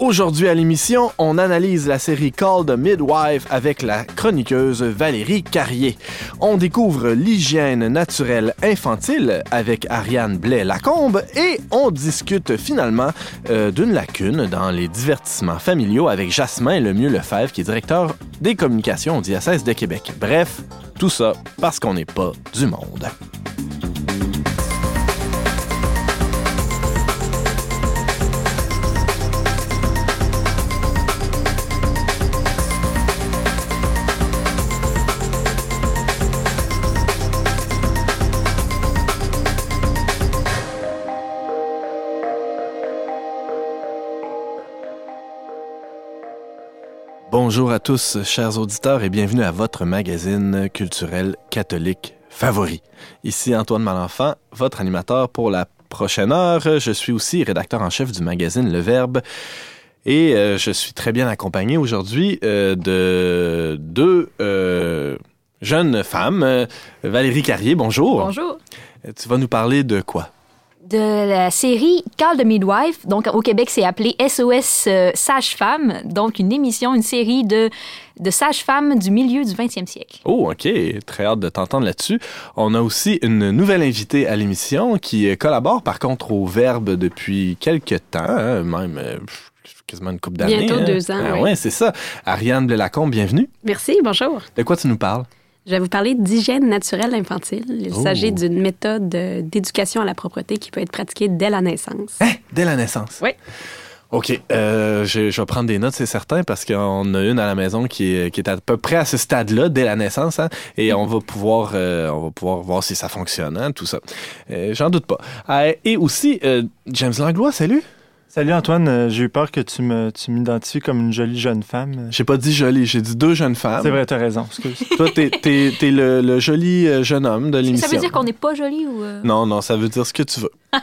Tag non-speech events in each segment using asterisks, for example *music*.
Aujourd'hui à l'émission, on analyse la série Called Midwife avec la chroniqueuse Valérie Carrier. On découvre l'hygiène naturelle infantile avec Ariane Blais-Lacombe et on discute finalement euh, d'une lacune dans les divertissements familiaux avec Jasmin Lemieux Lefebvre qui est directeur des communications au diocèse de Québec. Bref, tout ça parce qu'on n'est pas du monde. Bonjour à tous, chers auditeurs, et bienvenue à votre magazine culturel catholique favori. Ici Antoine Malenfant, votre animateur pour la prochaine heure. Je suis aussi rédacteur en chef du magazine Le Verbe. Et euh, je suis très bien accompagné aujourd'hui euh, de deux euh, jeunes femmes. Valérie Carrier, bonjour. Bonjour. Tu vas nous parler de quoi? De la série Call the Midwife. Donc, au Québec, c'est appelé SOS euh, Sage-Femme. Donc, une émission, une série de, de sages-femmes du milieu du 20e siècle. Oh, OK. Très hâte de t'entendre là-dessus. On a aussi une nouvelle invitée à l'émission qui collabore, par contre, au Verbe depuis quelques temps, hein, même euh, quasiment une couple d'années. Bientôt hein. deux ans, Ah oui. ouais, c'est ça. Ariane Blais-Lacombe, bienvenue. Merci, bonjour. De quoi tu nous parles? Je vais vous parler d'hygiène naturelle infantile. Il Oh. s'agit d'une méthode d'éducation à la propreté qui peut être pratiquée dès la naissance. Hein? Dès la naissance? Oui. OK. Euh, je, je vais prendre des notes, c'est certain, parce qu'on a une à la maison qui est, qui est à peu près à ce stade-là, dès la naissance, hein, et on va pouvoir euh, on va pouvoir voir si ça fonctionne, hein, tout ça. Euh, J'en doute pas. Et aussi, James Langlois, salut. Salut Antoine, Euh, j'ai eu peur que tu me tu m'identifies comme une jolie jeune femme. J'ai pas dit jolie, j'ai dit deux jeunes femmes. C'est vrai, t'as raison, excuse. Toi, t'es t'es- t'es le, le joli euh, jeune homme de l'émission. Ça veut dire qu'on n'est pas joli ou... euh? Non, non, ça veut dire ce que tu veux. *laughs*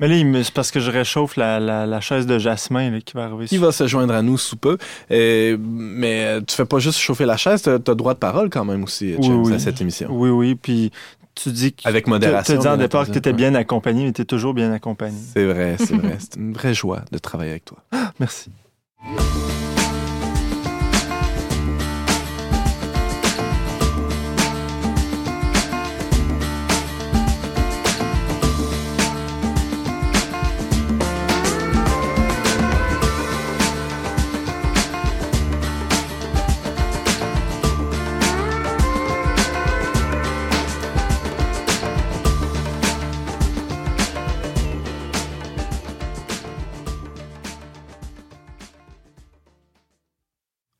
Mais là, il c'est parce que je réchauffe la, la, la chaise de Jasmin là, qui va arriver. Qui sur- va se joindre à nous sous peu. Euh, mais euh, tu fais pas juste chauffer la chaise, t'as as droit de parole quand même aussi, Oui, oui. à cette émission. Oui, oui, puis tu dis que... Avec Tu modération. as dit en départ que tu étais bien accompagné, mais tu es toujours bien accompagné. C'est vrai, c'est vrai. C'est une vraie joie de travailler avec toi. Merci.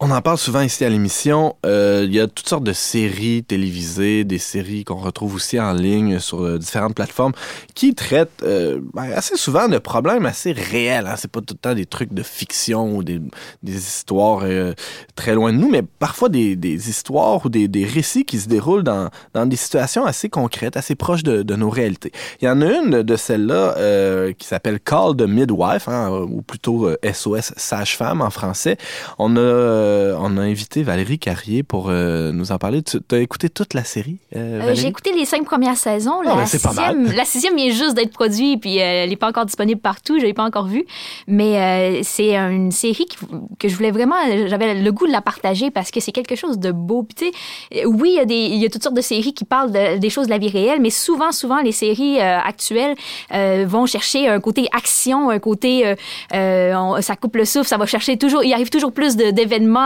On en parle souvent ici à l'émission. Euh, Il y a toutes sortes de séries télévisées, des séries qu'on retrouve aussi en ligne sur euh, différentes plateformes qui traitent euh, ben, assez souvent de problèmes assez réels. Hein. C'est pas tout le temps des trucs de fiction ou des, des histoires euh, très loin de nous, mais parfois des, des histoires ou des, des récits qui se déroulent dans, dans des situations assez concrètes, assez proches de, de nos réalités. Il y en a une de celles-là euh, qui s'appelle Call the Midwife, hein, ou plutôt SOS Sage-Femme en français. On a, euh, on a invité Valérie Carrier pour euh, nous en parler. Tu as écouté toute la série, euh? J'ai écouté les cinq premières saisons. Ah, La, ben, c'est pas mal. sixième, la sixième vient juste d'être produite, puis elle n'est pas encore disponible partout. Je l'ai pas encore vue. Mais c'est une série qui- que je voulais vraiment... J'avais le goût de la partager parce que c'est quelque chose de beau. Puis, oui, il y, a des, il y a toutes sortes de séries qui parlent de- des choses de la vie réelle, mais souvent, souvent, les séries actuelles vont chercher un côté action, un côté... on- ça coupe le souffle, ça va chercher toujours... Il arrive toujours plus de-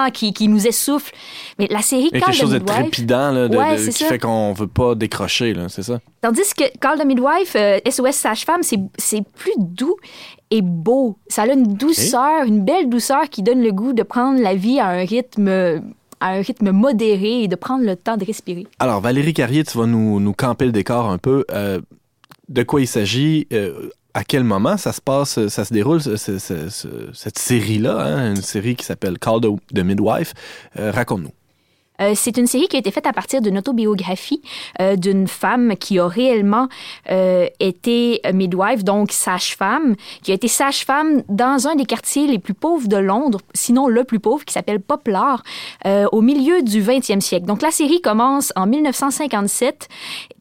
qui, qui nous essoufflent. Mais la série Il y a Call quelque chose de Midwife- trépidant là, de- Ouais, de- c'est qui ça. fait qu'on veut pas décrocher, c'est ça? Tandis que Call the Midwife, euh, SOS Sage-Femme, c'est, c'est plus doux et beau. Ça a une douceur, une belle douceur qui donne le goût de prendre la vie à un rythme, à un rythme modéré et de prendre le temps de respirer. Alors, Valérie Carrier, tu vas nous, nous camper le décor un peu. Euh, de quoi il s'agit? euh, à quel moment ça se passe, ça se déroule, ce- ce- ce- ce- cette série-là, hein, une série qui s'appelle Call the, the Midwife? Euh, Raconte-nous. Euh, c'est une série qui a été faite à partir d'une autobiographie euh, d'une femme qui a réellement euh, été midwife, donc sage-femme, qui a été sage-femme dans un des quartiers les plus pauvres de Londres, sinon le plus pauvre, qui s'appelle Poplar, au milieu du 20e siècle. Donc la série commence en 1957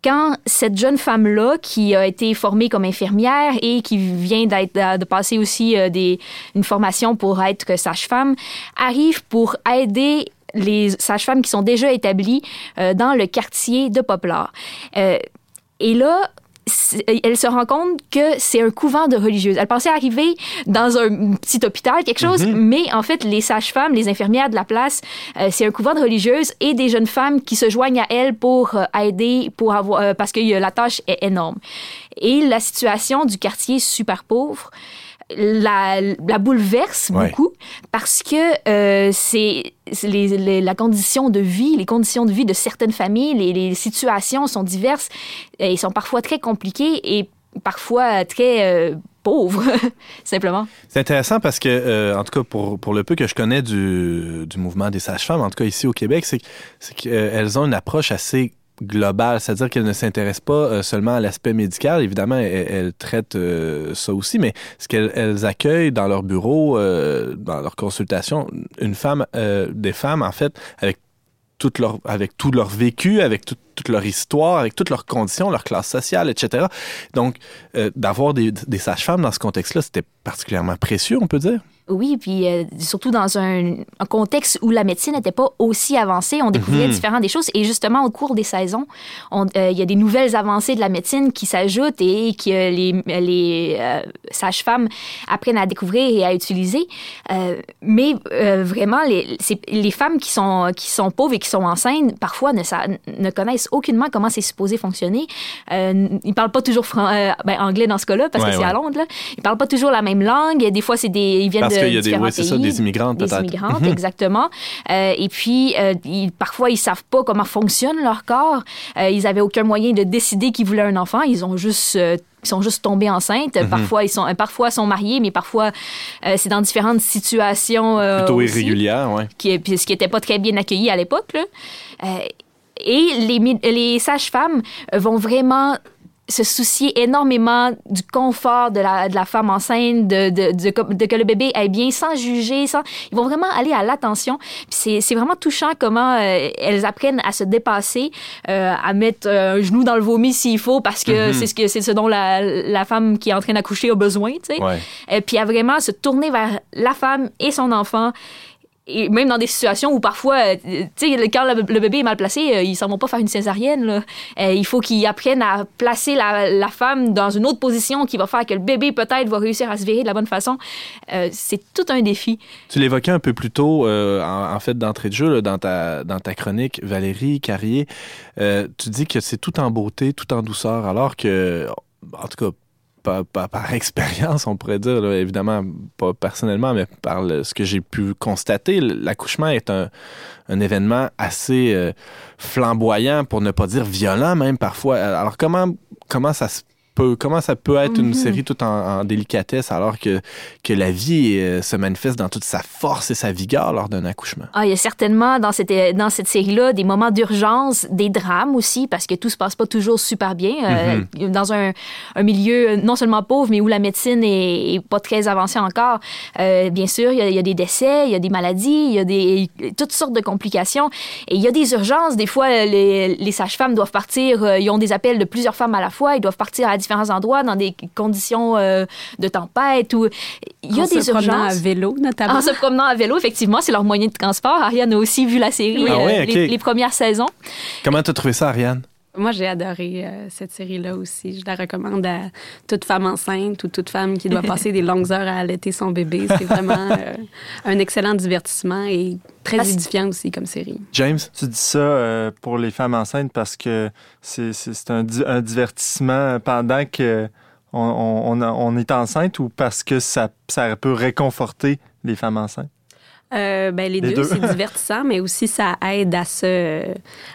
quand cette jeune femme-là, qui a été formée comme infirmière et qui vient d'être, de passer aussi une formation pour être sage-femme, arrive pour aider les sages-femmes qui sont déjà établies euh, dans le quartier de Poplar. Euh, et là, c'est- elle se rend compte que c'est un couvent de religieuses. Elle pensait arriver dans un petit hôpital, quelque chose, mais en fait, les sages-femmes, les infirmières de la place, euh, c'est un couvent de religieuses et des jeunes femmes qui se joignent à elle pour euh, aider, pour avoir, euh, parce que euh, la tâche est énorme. Et la situation du quartier super pauvre la, la bouleverse Ouais. beaucoup parce que euh, c'est les, les- la condition de vie, les conditions de vie de certaines familles, les, les situations sont diverses et sont parfois très compliquées et parfois très euh, pauvres, *laughs* simplement. C'est intéressant parce que, euh, en tout cas, pour, pour le peu que je connais du, du mouvement des sages-femmes, en tout cas ici au Québec, c'est que- c'est qu'elles ont une approche assez globale, c'est-à-dire qu'elles ne s'intéressent pas euh, seulement à l'aspect médical. Évidemment, elles, elles traitent euh, ça aussi, mais ce qu'elles elles accueillent dans leur bureau, euh, dans leur consultation, une femme, des femmes, en fait, avec toute leur, avec tout leur vécu, avec tout- toute leur histoire, avec toutes leurs conditions, leur classe sociale, etc. Donc, euh, d'avoir des, des sages-femmes dans ce contexte-là, c'était particulièrement précieux, on peut dire. Oui, puis euh, surtout dans un, un contexte où la médecine n'était pas aussi avancée, on découvrait Mhm. différentes des choses. Et justement, au cours des saisons, on- euh, il y a des nouvelles avancées de la médecine qui s'ajoutent et que les, les sages-femmes apprennent à découvrir et à utiliser. Mais vraiment, les, les femmes qui sont, qui sont pauvres et qui sont enceintes, parfois ne connaissent aucunement comment c'est supposé fonctionner. Euh, ils parlent pas toujours fran- euh, ben, anglais dans ce cas-là, parce Ouais, que c'est ouais. à Londres. Là. Ils parlent pas toujours la même langue. Des fois, c'est des, ils viennent Parce de qu'il y a des, différents oui, c'est ça, pays, des immigrantes des peut-être. immigrantes, Mhm. exactement. Euh, et puis, euh, ils- parfois, ils savent pas comment fonctionne leur corps. Ils avaient aucun moyen de décider qu'ils voulaient un enfant. Ils ont juste ils sont juste tombés enceintes. Mhm. Parfois, ils sont, parfois sont mariés, mais parfois, euh, c'est dans différentes situations. euh, Plutôt aussi irrégulière, ouais. qui, ce qui n'était pas très bien accueilli à l'époque. là. Euh, et les, les sages-femmes vont vraiment se soucier énormément du confort de la, de la femme enceinte, de, de, de- de que le bébé aille bien, sans juger, sans... Ils vont vraiment aller à l'attention. C'est vraiment touchant comment euh, elles apprennent à se dépasser, euh, à mettre euh, un genou dans le vomi s'il faut, parce que Mhm. c'est ce, que, c'est ce dont la, la femme qui est en train d'accoucher a besoin, tu sais. Ouais. Euh, puis à vraiment se tourner vers la femme et son enfant. Et même dans des situations où parfois, euh, tu sais, quand le, bébé est mal placé, euh, ils s'en vont pas faire une césarienne. là. Euh, il faut qu'ils apprennent à placer la, femme dans une autre position qui va faire que le bébé peut-être va réussir à se virer de la bonne façon. C'est tout un défi. Tu l'évoquais un peu plus tôt, en, fait, d'entrée de jeu, dans, ta, dans ta chronique, Valérie Carrier. Tu dis que c'est tout en beauté, tout en douceur, alors que, en tout cas, par, *laughs* expérience, on pourrait dire, évidemment, pas personnellement, mais par ce que j'ai pu constater, l'accouchement est un, événement assez euh, flamboyant, pour ne pas dire violent même parfois. Alors comment, ça se peut, comment ça peut être une Mhm. série tout en, en délicatesse alors que, que la vie euh, se manifeste dans toute sa force et sa vigueur lors d'un accouchement? Ah, il y a certainement dans cette, dans cette série-là des moments d'urgence, des drames aussi, parce que tout se passe pas toujours super bien. Euh, Dans un, un milieu non seulement pauvre, mais où la médecine est, est pas très avancée encore. Euh, bien sûr, il y, a, il y a des décès, il y a des maladies, il y a des, toutes sortes de complications. Et il y a des urgences. Des fois, les, les sages-femmes doivent partir, euh, ils ont des appels de plusieurs femmes à la fois, ils doivent partir à différents endroits dans des conditions euh, de tempête. Ou... Il y a En des se promenant urgences. à vélo, notamment. En se promenant à vélo, effectivement, c'est leur moyen de transport. Ariane a aussi vu la série, Ah euh, les, les premières saisons. Comment t'as trouvé ça, Ariane? Moi, j'ai adoré euh, cette série-là aussi. Je la recommande à toute femme enceinte ou toute femme qui doit passer des longues heures à allaiter son bébé. C'est vraiment euh, un excellent divertissement et très Parce- édifiant aussi comme série. James? Tu dis ça euh, pour les femmes enceintes parce que c'est un, di- un divertissement pendant que on, on- on a- on est enceinte ou parce que ça, ça peut réconforter les femmes enceintes? Euh, ben, les, Les deux, deux. c'est divertissant, mais aussi ça aide à se,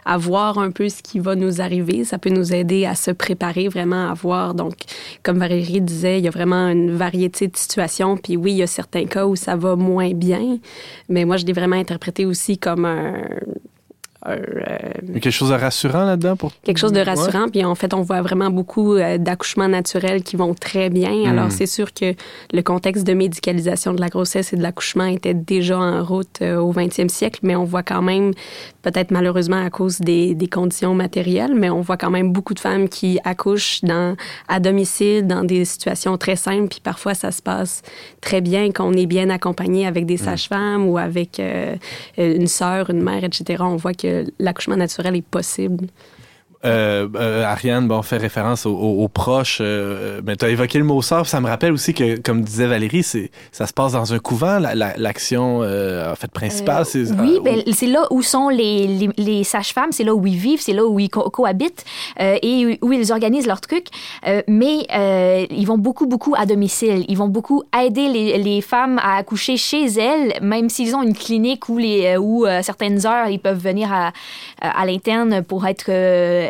à voir un peu ce qui va nous arriver. Ça peut nous aider à se préparer vraiment à voir. Donc, comme Valérie disait, il y a vraiment une variété de situations. Puis oui, il y a certains cas où ça va moins bien, mais moi, je l'ai vraiment interprété aussi comme un, quelque chose de rassurant là-dedans pour quelque chose de rassurant. Puis en fait, on voit vraiment beaucoup d'accouchements naturels qui vont très bien. Alors c'est sûr que le contexte de médicalisation de la grossesse et de l'accouchement était déjà en route au 20e siècle, mais on voit quand même, peut-être malheureusement à cause des, des conditions matérielles, mais on voit quand même beaucoup de femmes qui accouchent dans, à domicile dans des situations très simples, puis parfois ça se passe très bien, qu'on est bien accompagné avec des mm. sages-femmes ou avec euh, une sœur, une mère, etc. On voit que l'accouchement naturel est possible. Euh, euh, Ariane, bon, fait référence aux, proches, euh, mais tu as évoqué le mot sœur, ça me rappelle aussi que, comme disait Valérie, c'est, ça se passe dans un couvent, l'action en fait principale. c'est, oui, ben, c'est là où sont les, les, sages-femmes, c'est là où ils vivent, c'est là où ils cohabitent et où ils organisent leurs trucs, mais ils vont beaucoup, beaucoup à domicile. Ils vont beaucoup aider les, les femmes à accoucher chez elles, même s'ils ont une clinique où, les, où certaines heures, ils peuvent venir à, à l'interne pour être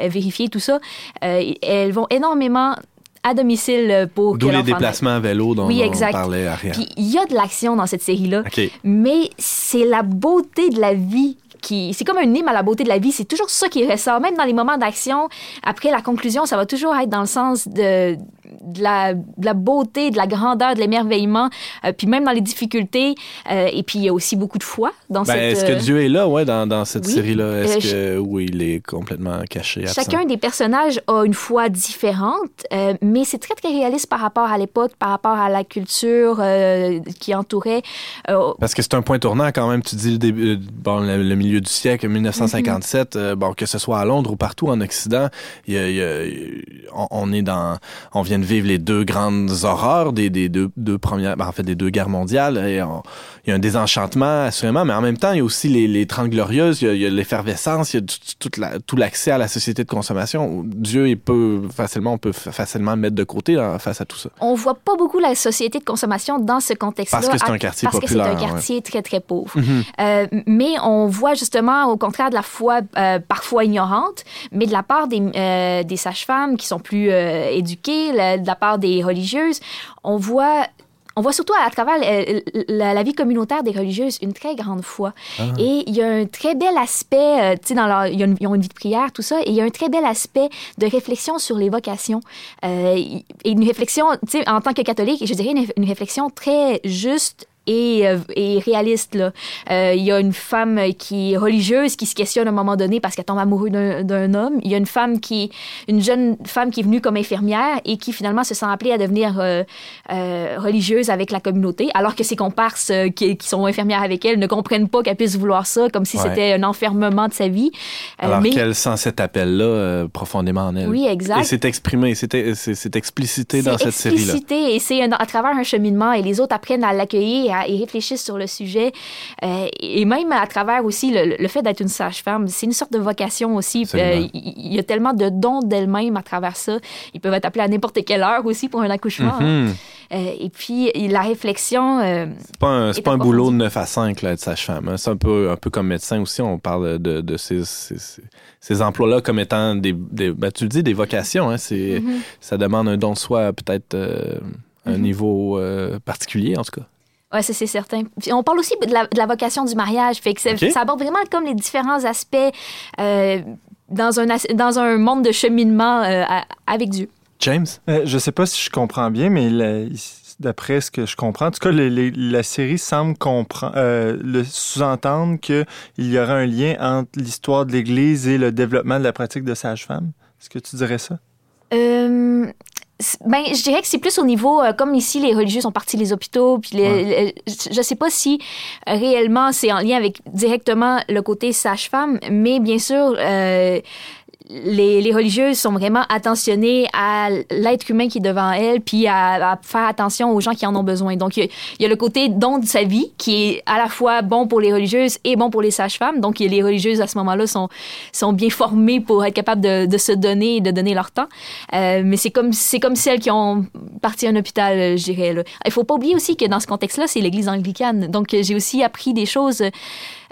vérifier tout ça. Euh, elles vont énormément à domicile pour D'où les déplacements à vélo dont, oui, on parlait à rien. Puis il y a de l'action dans cette série-là, mais c'est la beauté de la vie qui c'est comme un hymne à la beauté de la vie. C'est toujours ça qui ressort, même dans les moments d'action. Après la conclusion, ça va toujours être dans le sens de de la, beauté, de la grandeur, de l'émerveillement, euh, puis même dans les difficultés. Euh, et puis il y a aussi beaucoup de foi dans ben, cette. Est-ce que euh, Dieu est là, ouais, dans, dans cette série-là? Est-ce que oui, il est complètement caché Chacun des personnages a une foi différente, mais c'est très très réaliste par rapport à l'époque, par rapport à la culture qui entourait. Parce que c'est un point tournant quand même. Tu dis le, début, bon, le, milieu du siècle, 1957. Mm-hmm. bon, que ce soit à Londres ou partout en Occident, il y a, on, on, est dans, on vient de vivre les deux grandes horreurs des, deux, premières, ben, en fait, des deux guerres mondiales. Et il y a un désenchantement, assurément, mais en même temps, il y a aussi les, les 30 glorieuses, il y a, l'effervescence, il y a tout, la, tout l'accès à la société de consommation. Dieu, il peut facilement, on peut facilement mettre de côté face à tout ça. On voit pas beaucoup la société de consommation dans ce contexte-là. Parce que c'est un quartier parce populaire. Parce que c'est un quartier très, très pauvre. Mhm. euh, mais on voit justement, au contraire de la foi euh, parfois ignorante, mais de la part des, euh, des sages-femmes qui sont plus éduquées, de la part des religieuses, on voit on voit surtout à, travers la, vie communautaire des religieuses une très grande foi. Ah. Et il y a un très bel aspect, euh, tu sais, dans leur, ils, ont une, vie de prière, tout ça, et il y a un très bel aspect de réflexion sur les vocations. Euh, et une réflexion, tu sais, en tant que catholique, je dirais une réflexion très juste et, euh, et réaliste. Là. Euh, il y a une femme qui est religieuse qui se questionne à un moment donné parce qu'elle tombe amoureuse d'un homme. Il y a une femme qui, une jeune femme qui est venue comme infirmière et qui finalement se sent appelée à devenir euh, religieuse avec la communauté, alors que ses comparses qui, qui, sont infirmières avec elle ne comprennent pas qu'elle puisse vouloir ça, comme si c'était un enfermement de sa vie. alors qu'elle sent cet appel-là profondément en elle. Oui, exact. Et c'est exprimé, c'est explicité dans cette série-là. C'est explicité et c'est à travers un cheminement et les autres apprennent à l'accueillir et réfléchissent sur le sujet. Euh, et même à travers aussi le, fait d'être une sage-femme, c'est une sorte de vocation aussi. Euh, il y a tellement de dons d'elle-même à travers ça. Ils peuvent être appelés à n'importe quelle heure aussi pour un accouchement. Hein. Mhm. Euh, et puis, la réflexion. c'est pas un, pas un boulot de 9 à 5, là, être sage-femme. Hein. C'est un peu, un peu comme médecin aussi. On parle de, de ces, ces, emplois-là comme étant des. des ben, tu le dis, des vocations. Hein. Mhm. Ça demande un don de soi, peut-être à un mhm. niveau particulier, en tout cas. Oui, c'est certain. on parle aussi de la, vocation du mariage. Fait que ça aborde vraiment comme les différents aspects euh, dans, un, dans un monde de cheminement euh, avec Dieu. James? Euh, je sais pas si je comprends bien, mais d'après ce que je comprends, en tout cas, la série semble comprendre, le sous-entendre qu'il y aura un lien entre l'histoire de l'Église et le développement de la pratique de sage-femme. Est-ce que tu dirais ça? Ben, je dirais que c'est plus au niveau, euh, comme ici, les religieux sont partis des hôpitaux, puis les, je sais pas si euh, réellement c'est en lien avec directement le côté sage-femme, mais bien sûr, euh, les, les, religieuses sont vraiment attentionnées à l'être humain qui est devant elles, puis à, faire attention aux gens qui en ont besoin. Donc, il y, a le côté don de sa vie qui est à la fois bon pour les religieuses et bon pour les sages-femmes. Donc, les religieuses, à ce moment-là, sont, sont bien formées pour être capables de, de se donner et de donner leur temps. Euh, mais c'est comme, c'est comme celles qui ont parti à un hôpital, je dirais. Il faut pas oublier aussi que dans ce contexte-là, c'est l'Église anglicane. Donc, j'ai aussi appris des choses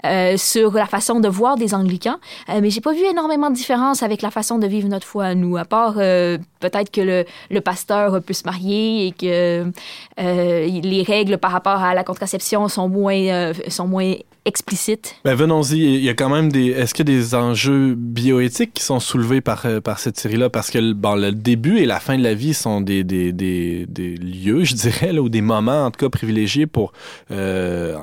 euh, sur la façon de voir des anglicans, euh, mais j'ai pas vu énormément de différence avec la façon de vivre notre foi à nous, à part euh, peut-être que le, le, pasteur peut se marier et que euh, les règles par rapport à la contraception sont moins, sont moins explicite. Ben venons-y, il y a quand même des est-ce qu'il y a des enjeux bioéthiques qui sont soulevés par par cette série-là? Parce que le début et la fin de la vie sont des des, des, lieux, je dirais ou des moments en tout cas privilégiés pour en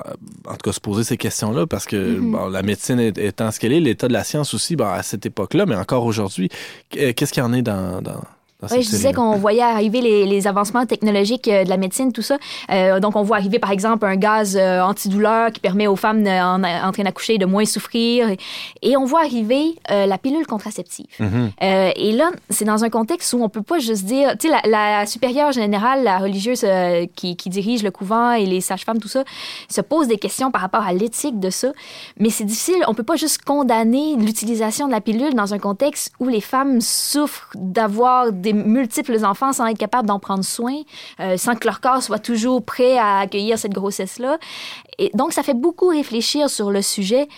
tout cas se poser ces questions-là parce que mm -hmm. bon, la médecine étant ce qu'elle est, l'état de la science aussi bon, à cette époque-là, mais encore aujourd'hui, qu'est-ce qu'il y en est dans, dans oui, je disais qu'on voyait arriver les, les, avancements technologiques euh, de la médecine, tout ça. Euh, donc, on voit arriver, par exemple, un gaz euh, antidouleur qui permet aux femmes en, en, train d'accoucher de moins souffrir. Et on voit arriver euh, la pilule contraceptive. Mm -hmm. et là, c'est dans un contexte où on peut pas juste dire... Tu sais, la, la, supérieure générale, la religieuse qui, qui, dirige le couvent et les sages-femmes, tout ça, se pose des questions par rapport à l'éthique de ça. Mais c'est difficile. On peut pas juste condamner l'utilisation de la pilule dans un contexte où les femmes souffrent d'avoir des multiples enfants sans être capable d'en prendre soin, euh, sans que leur corps soit toujours prêt à accueillir cette grossesse-là. Et donc, ça fait beaucoup réfléchir sur le sujet.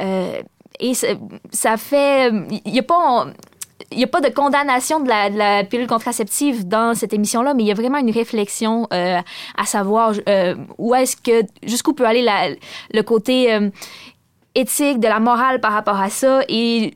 Euh, et ça, fait... Il n'y a pas... il n'y a pas de condamnation de la, pilule contraceptive dans cette émission-là, mais il y a vraiment une réflexion euh, à savoir où est-ce que jusqu'où peut aller le côté éthique de la morale par rapport à ça et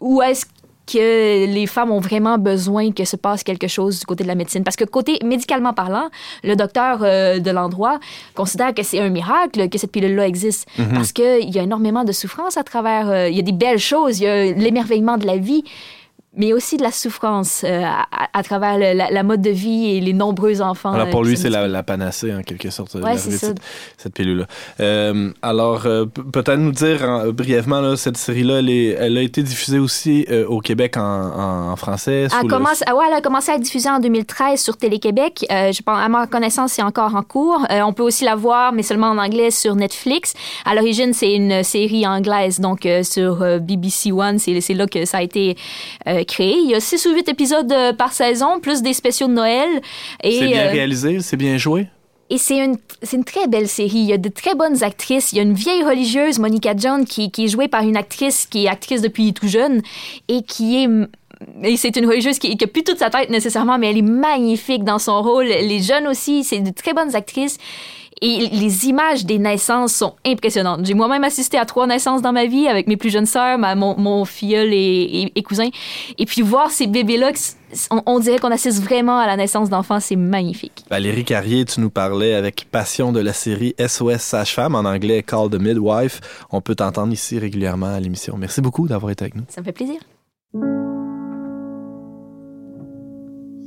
où est-ce que les femmes ont vraiment besoin que se passe quelque chose du côté de la médecine. Parce que côté médicalement parlant, le docteur euh, de l'endroit considère que c'est un miracle que cette pilule-là existe. Mm -hmm. Parce qu'il y a énormément de souffrance à travers... Euh, il y a des belles choses, il y a l'émerveillement de la vie, mais aussi de la souffrance euh, à, à, travers le, la, la, mode de vie et les nombreux enfants. Alors pour lui, c'est la, la, panacée en quelque sorte, ouais. Cette, cette pilule-là. Euh, alors, euh, peut-être nous dire brièvement, là, cette série-là, elle, elle, a été diffusée aussi euh, au Québec en, français. Elle, commence, le... ouais, elle a commencé à être diffusée en 2013 sur Télé-Québec. Euh, je pense, à ma connaissance, c'est encore en cours. on peut aussi la voir, mais seulement en anglais, sur Netflix. À l'origine, c'est une série anglaise, donc sur BBC One, c'est là que ça a été créé. Il y a 6 ou 8 épisodes euh, par saison, plus des spéciaux de Noël. C'est bien euh, réalisé, c'est bien joué? Et c'est une, une très belle série. Il y a de très bonnes actrices. Il y a une vieille religieuse, Monica John, qui, qui est jouée par une actrice qui est actrice depuis tout jeune et qui est et c'est une religieuse qui n'a plus toute sa tête nécessairement, mais elle est magnifique dans son rôle. Les jeunes aussi, c'est de très bonnes actrices. Et les images des naissances sont impressionnantes. J'ai moi-même assisté à trois naissances dans ma vie avec mes plus jeunes sœurs, ma, mon, mon filleul et, et, et, cousin. Et puis voir ces bébés-là, on, on, dirait qu'on assiste vraiment à la naissance d'enfants, c'est magnifique. Valérie Carrier, tu nous parlais avec passion de la série SOS Sage-Femme, en anglais Call the Midwife. On peut t'entendre ici régulièrement à l'émission. Merci beaucoup d'avoir été avec nous. Ça me fait plaisir.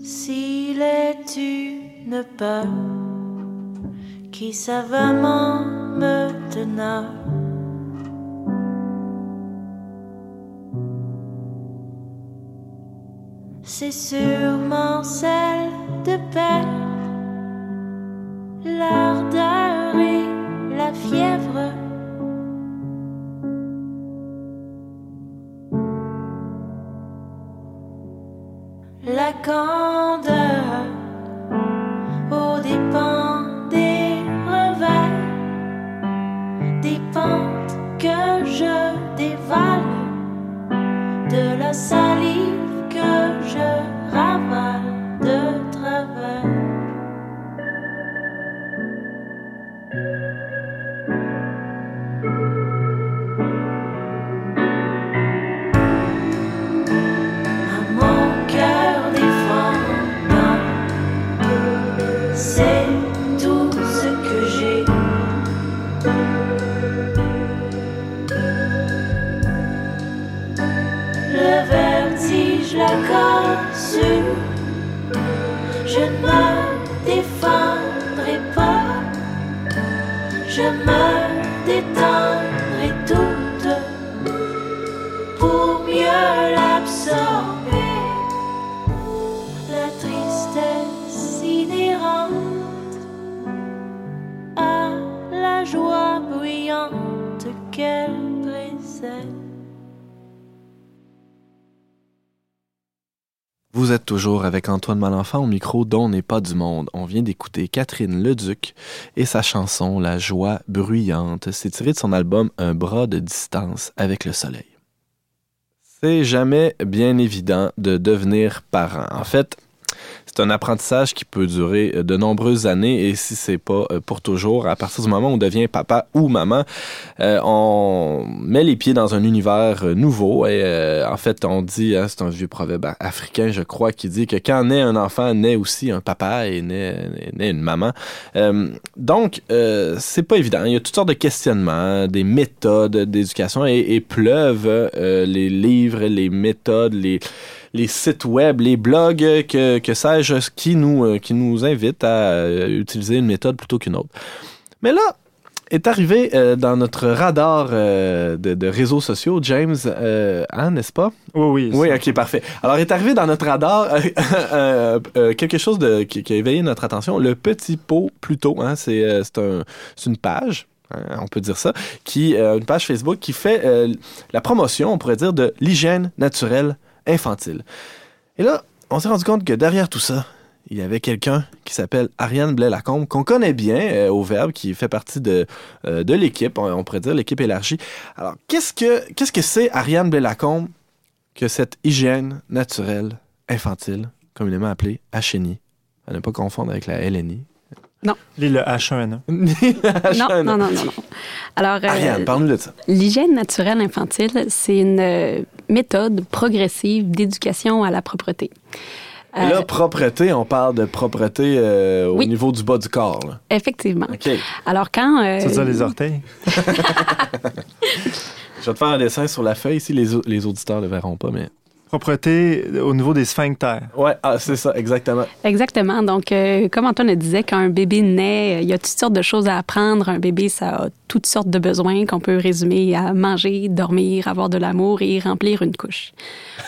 S'il est une peur qui savamment me tenait. C'est sûrement celle de perdre l'ardeur et la fièvre. La de Je ne me défendrai pas, je me détendrai toute pour mieux l'absorber. La tristesse inhérente à la joie bruyante qu'elle précède. Toujours avec Antoine Malenfant au micro dont n'est pas du monde. On vient d'écouter Catherine Leduc et sa chanson La joie bruyante. C'est tiré de son album Un bras de distance avec le soleil. C'est jamais bien évident de devenir parent. En fait, c'est un apprentissage qui peut durer euh, de nombreuses années et si c'est pas euh, pour toujours, à partir du moment où on devient papa ou maman, euh, on met les pieds dans un univers euh, nouveau et euh, en fait on dit, hein, c'est un vieux proverbe africain je crois qui dit que quand naît un enfant naît aussi un papa et naît, naît une maman. Euh, donc c'est pas évident. Il y a toutes sortes de questionnements, des méthodes d'éducation et, et pleuvent les livres, les méthodes, les les sites web, les blogs, euh, que, que sais-je, qui nous, euh, qui nous invitent à euh, utiliser une méthode plutôt qu'une autre. Mais là, est arrivé euh, dans notre radar euh, de, de réseaux sociaux, James, euh, hein, n'est-ce pas? Oui, oui. Oui, ok, parfait. Alors, est arrivé dans notre radar *laughs* quelque chose de, qui, qui a éveillé notre attention, le petit pot plutôt. Hein, c'est c'est un, c'est une page. hein, on peut dire ça, qui une page Facebook qui fait la promotion, on pourrait dire, de l'hygiène naturelle infantile. Et là, on s'est rendu compte que derrière tout ça, il y avait quelqu'un qui s'appelle Ariane Blais-Lacombe, qu'on connaît bien euh, au Verbe, qui fait partie de, euh, de l'équipe, on, pourrait dire l'équipe élargie. Alors, qu'est-ce que qu'est-ce que c'est Ariane Blais-Lacombe que cette hygiène naturelle infantile, communément appelée HNI, à ne pas confondre avec la LNI. Lis le H1N1. Ni la Non, HNI. non, non, non, non. Alors, euh, Ariane, parle-nous de ça. l'hygiène naturelle infantile, c'est une euh, méthode progressive d'éducation à la propreté. Et là, Euh, propreté, on parle de propreté euh, au Oui. niveau du bas du corps. là. effectivement. OK. Alors, quand... euh, Ça veut dire les orteils? *laughs* Je vais te faire un dessin sur la feuille ici. Les, les auditeurs ne le verront pas, mais... Propreté au niveau des sphincters. Ouais, ah, c'est ça, exactement. Exactement. Donc, euh, comme Antoine le disait, quand un bébé naît, euh, il y a toutes sortes de choses à apprendre. Un bébé, ça a toutes sortes de besoins qu'on peut résumer à manger, dormir, avoir de l'amour et remplir une couche.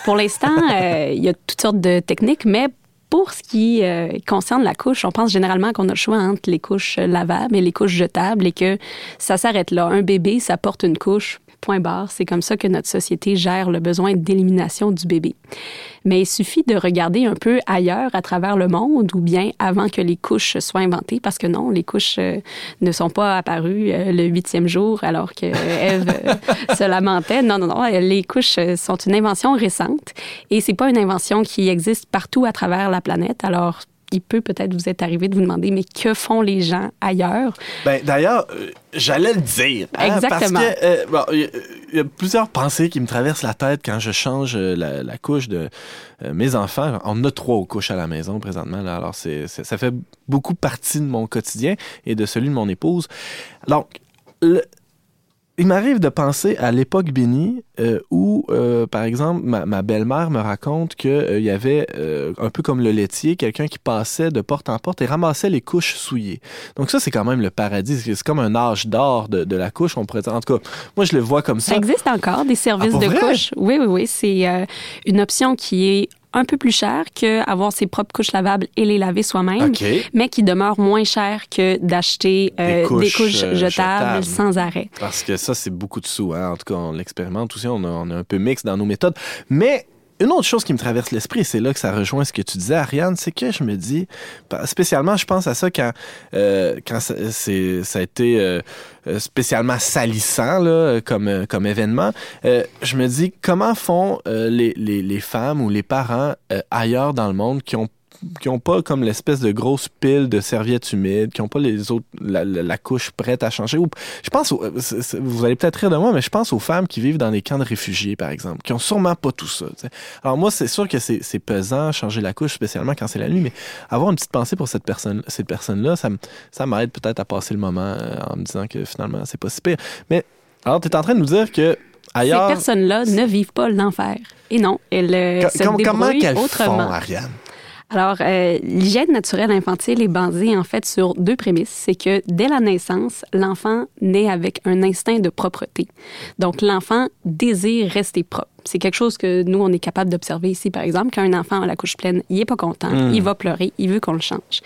Pour l'instant, *laughs* euh, il y a toutes sortes de techniques, mais pour ce qui euh, concerne la couche, on pense généralement qu'on a le choix entre les couches lavables et les couches jetables et que ça s'arrête là. Un bébé, ça porte une couche, point barre. C'est comme ça que notre société gère le besoin d'élimination du bébé. Mais il suffit de regarder un peu ailleurs à travers le monde ou bien avant que les couches soient inventées, parce que non, les couches euh, ne sont pas apparues euh, le huitième jour alors que euh, *laughs* se lamentait. Non, non, non, les couches sont une invention récente et c'est pas une invention qui existe partout à travers la planète. Alors, il peut peut-être vous être arrivé de vous demander, mais que font les gens ailleurs? Ben, d'ailleurs, euh, j'allais le dire. hein, Exactement. Parce que, euh, bon, il y a- plusieurs pensées qui me traversent la tête quand je change euh, la, la couche de euh, mes enfants. On a trois couches à la maison présentement. Là, alors, c'est- ça fait beaucoup partie de mon quotidien et de celui de mon épouse. Donc, le- il m'arrive de penser à l'époque bénie euh, où, euh, par exemple, ma, ma belle-mère me raconte qu'il y avait, euh, un peu comme le laitier, quelqu'un qui passait de porte en porte et ramassait les couches souillées. Donc ça, c'est quand même le paradis. C'est comme un âge d'or de, de la couche, on pourrait. En tout cas, moi, je le vois comme Ça ça. existe encore, des services Ah, de couches? Oui, oui, oui. C'est euh, une option qui est un peu plus chère qu'avoir ses propres couches lavables et les laver soi-même, mais qui demeure moins cher que d'acheter euh, Des couches, des couches euh, jetables jetables. sans arrêt. Parce que ça, c'est beaucoup de sous. Hein? En tout cas, on l'expérimente aussi. On, a- on est un peu mix dans nos méthodes. Mais une autre chose qui me traverse l'esprit, c'est là que ça rejoint ce que tu disais, Ariane, c'est que je me dis, pa- spécialement, je pense à ça quand, euh, quand ça, ça a été euh, euh, spécialement salissant là, comme, euh, comme événement. Euh, je me dis, comment font euh, les, les, les femmes ou les parents ailleurs dans le monde qui ont qui ont pas comme l'espèce de grosse pile de serviettes humides, qui ont pas les autres la, la- la couche prête à changer. Ou, je pense, aux- c'est- vous allez peut-être rire de moi, mais je pense aux femmes qui vivent dans des camps de réfugiés, par exemple, qui ont sûrement pas tout ça. Alors moi, c'est sûr que c'est pesant changer la couche, spécialement quand c'est la nuit, mais avoir une petite pensée pour cette personne, cette personne-là, ça, ça m'aide peut-être à passer le moment euh, en me disant que finalement c'est pas si pire. Mais alors, tu es en train de nous dire que ailleurs, Ces personnes-là ne vivent pas l'enfer. Et non, elles euh, se com- comment débrouillent qu'elles autrement. font, Ariane? Alors, euh, l'hygiène naturelle infantile est basée en fait sur deux prémices. C'est que dès la naissance, l'enfant naît avec un instinct de propreté. Donc, l'enfant désire rester propre. C'est quelque chose que nous, on est capable d'observer ici, par exemple. Quand un enfant a la couche pleine, il est pas content, Mm. il va pleurer, il veut qu'on le change.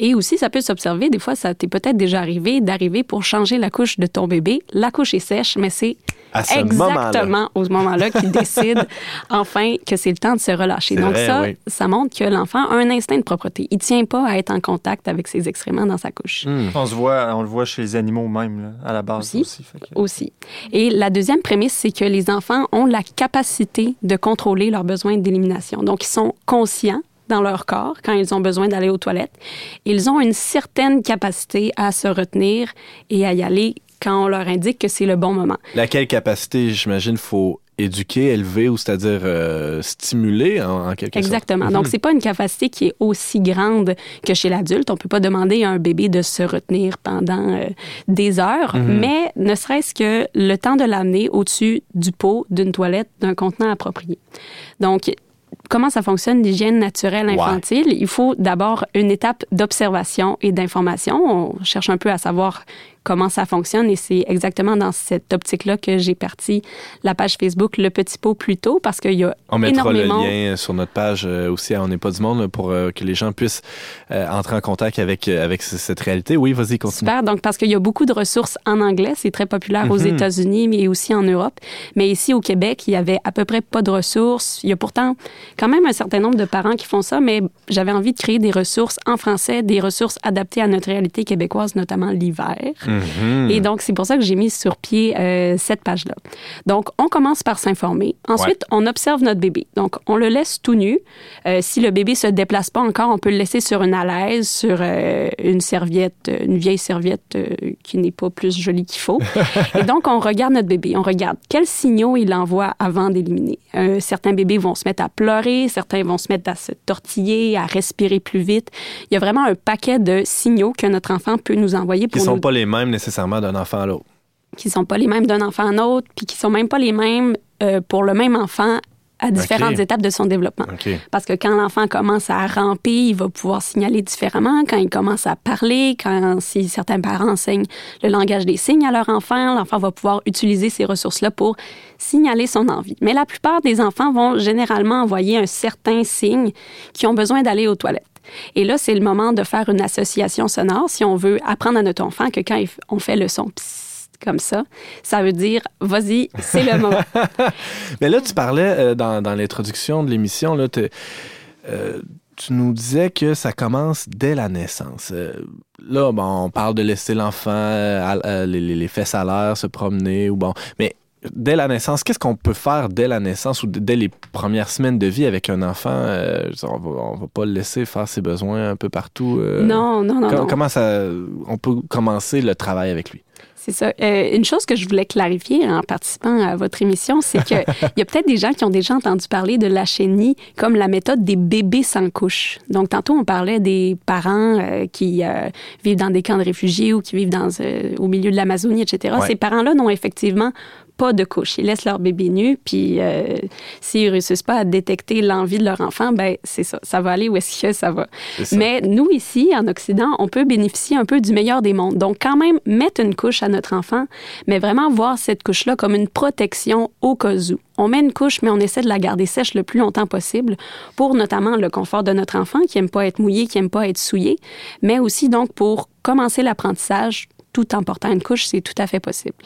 Et aussi, ça peut s'observer, des fois, ça t'est peut-être déjà arrivé d'arriver pour changer la couche de ton bébé. La couche est sèche, mais c'est À ce moment-là. exactement au moment-là qu'il *laughs* décide enfin que c'est le temps de se relâcher. Donc vrai, ça, oui. ça montre que l'enfant a un instinct de propreté. Il tient pas à être en contact avec ses excréments dans sa couche. Hmm. On, se voit, on le voit chez les animaux même, là, à la base Aussi. aussi. fait que- aussi. Et la deuxième prémisse, c'est que les enfants ont la capacité de contrôler leurs besoins d'élimination. Donc, ils sont conscients dans leur corps quand ils ont besoin d'aller aux toilettes. Ils ont une certaine capacité à se retenir et à y aller quand on leur indique que c'est le bon moment. Laquelle capacité, j'imagine, faut éduquer, élever ou c'est-à-dire euh, stimuler en, en quelque Exactement. sorte. Donc, Mhm. c'est pas une capacité qui est aussi grande que chez l'adulte. On peut pas demander à un bébé de se retenir pendant euh, des heures, Mhm. mais ne serait-ce que le temps de l'amener au-dessus du pot, d'une toilette, d'un contenant approprié. Donc, comment ça fonctionne l'hygiène naturelle Ouais. infantile? Il faut d'abord une étape d'observation et d'information. On cherche un peu à savoir comment ça fonctionne et c'est exactement dans cette optique-là que j'ai parti la page Facebook Le Petit Pot plus tôt parce qu'il y a On mettra énormément... le lien sur notre page euh, aussi à On n'est pas du monde pour euh, que les gens puissent euh, entrer en contact avec, avec cette réalité. Oui, vas-y, continue. Super. Donc, parce qu'il y a beaucoup de ressources en anglais, c'est très populaire aux Mhm. États-Unis, mais aussi en Europe. Mais ici, au Québec, il y avait à peu près pas de ressources. Il y a pourtant quand même un certain nombre de parents qui font ça, mais j'avais envie de créer des ressources en français, des ressources adaptées à notre réalité québécoise, notamment l'hiver. Mhm. Et donc, c'est pour ça que j'ai mis sur pied euh, cette page-là. Donc, on commence par s'informer. Ensuite, on observe notre bébé. Donc, on le laisse tout nu. Euh, si le bébé se déplace pas encore, on peut le laisser sur une alaise, sur euh, une serviette, une vieille serviette qui n'est pas plus jolie qu'il faut. *laughs* Et donc, on regarde notre bébé. On regarde quels signaux il envoie avant d'éliminer. Certains bébés vont se mettre à pleurer, certains vont se mettre à se tortiller, à respirer plus vite. Il y a vraiment un paquet de signaux que notre enfant peut nous envoyer Qui pour sont nous pas les mêmes nécessairement d'un enfant à l'autre. qui sont pas les mêmes d'un enfant à un autre, puis qui sont même pas les mêmes euh, pour le même enfant à différentes étapes de son développement. Parce que quand l'enfant commence à ramper, il va pouvoir signaler différemment. Quand il commence à parler, quand si certains parents enseignent le langage des signes à leur enfant, l'enfant va pouvoir utiliser ces ressources-là pour signaler son envie. Mais la plupart des enfants vont généralement envoyer un certain signe qui ont besoin d'aller aux toilettes. Et là, c'est le moment de faire une association sonore si on veut apprendre à notre enfant que quand on fait le son psst comme ça, ça veut dire vas-y, c'est le moment. *laughs* Mais là, tu parlais euh, dans, dans l'introduction de l'émission, là, euh, tu nous disais que ça commence dès la naissance. Euh, là, bon, on parle de laisser l'enfant les, les- fesses à l'air, se promener, ou bon. Mais dès la naissance, qu'est-ce qu'on peut faire dès la naissance ou dès les premières semaines de vie avec un enfant? Euh, on, va, on va pas le laisser faire ses besoins un peu partout. euh, non, non, non, com- non. Comment ça, on peut commencer le travail avec lui? C'est ça. Euh, une chose que je voulais clarifier en participant à votre émission, c'est qu'il *laughs* y a peut-être des gens qui ont déjà entendu parler de la chenille comme la méthode des bébés sans couche. Donc, tantôt, on parlait des parents euh, qui euh, vivent dans des camps de réfugiés ou qui vivent dans, euh, au milieu de l'Amazonie, etc. Ouais. Ces parents-là n'ont effectivement pas de couche. Ils laissent leur bébé nu, puis euh, s'ils réussissent pas à détecter l'envie de leur enfant, ben c'est ça. Ça va aller où est-ce que ça va. Ça. Mais nous, ici, en Occident, on peut bénéficier un peu du meilleur des mondes. Donc, quand même, mettre une couche à notre enfant, mais vraiment voir cette couche-là comme une protection au cas où. On met une couche, mais on essaie de la garder sèche le plus longtemps possible pour notamment le confort de notre enfant qui aime pas être mouillé, qui aime pas être souillé, mais aussi donc pour commencer l'apprentissage tout en portant une couche, c'est tout à fait possible.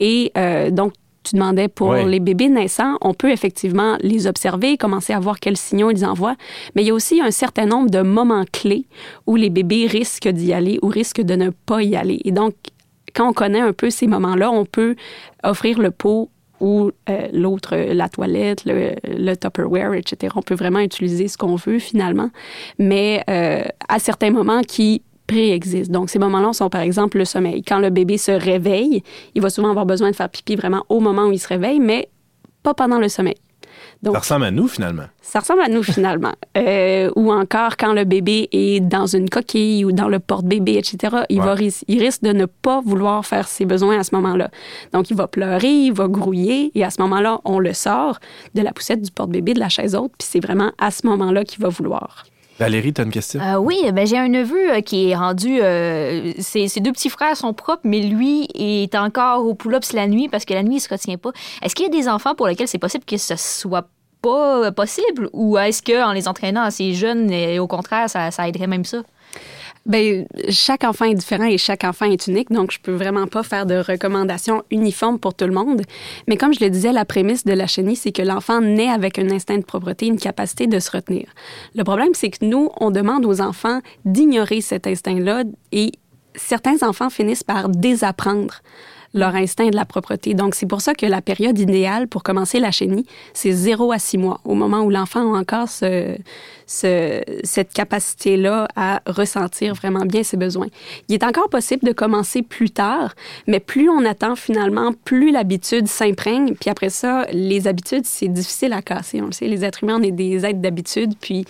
Et euh, donc, tu demandais pour les bébés naissants, on peut effectivement les observer, commencer à voir quels signaux ils envoient, mais il y a aussi un certain nombre de moments clés où les bébés risquent d'y aller ou risquent de ne pas y aller. Et donc, quand on connaît un peu ces moments-là, on peut offrir le pot ou euh, l'autre, la toilette, le, le Tupperware, etc. On peut vraiment utiliser ce qu'on veut finalement, mais euh, à certains moments qui préexistent. Donc, ces moments-là sont par exemple le sommeil. Quand le bébé se réveille, il va souvent avoir besoin de faire pipi vraiment au moment où il se réveille, mais pas pendant le sommeil. Donc, Ça ressemble à nous, finalement. ça ressemble à nous finalement. *laughs* Euh, ou encore quand le bébé est dans une coquille ou dans le porte-bébé, etc., il, Ouais. va, il risque de ne pas vouloir faire ses besoins à ce moment-là. Donc, il va pleurer, il va grouiller, et à ce moment-là, on le sort de la poussette du porte-bébé, de la chaise haute, puis c'est vraiment à ce moment-là qu'il va vouloir. Valérie, tu as une question? Euh, oui, ben, j'ai un neveu euh, qui est rendu. euh, ses, deux petits frères sont propres, mais lui est encore au pull-ups la nuit parce que la nuit, il se retient pas. Est-ce qu'il y a des enfants pour lesquels c'est possible que ce soit pas possible ou est-ce qu'en les entraînant assez jeunes, au contraire, ça aiderait même ça? Ben, chaque enfant est différent et chaque enfant est unique, donc je peux vraiment pas faire de recommandations uniformes pour tout le monde. Mais comme je le disais, la prémisse de la chenille, c'est que l'enfant naît avec un instinct de propreté, une capacité de se retenir. Le problème, c'est que nous, on demande aux enfants d'ignorer cet instinct-là et certains enfants finissent par désapprendre leur instinct de la propreté. Donc, c'est pour ça que la période idéale pour commencer la chenille, c'est 0 à 6 mois, au moment où l'enfant a encore ce, ce, cette capacité-là à ressentir vraiment bien ses besoins. Il est encore possible de commencer plus tard, mais plus on attend finalement, plus l'habitude s'imprègne. Puis après ça, les habitudes, c'est difficile à casser. On le sait, les êtres humains, on est des êtres d'habitude. Puis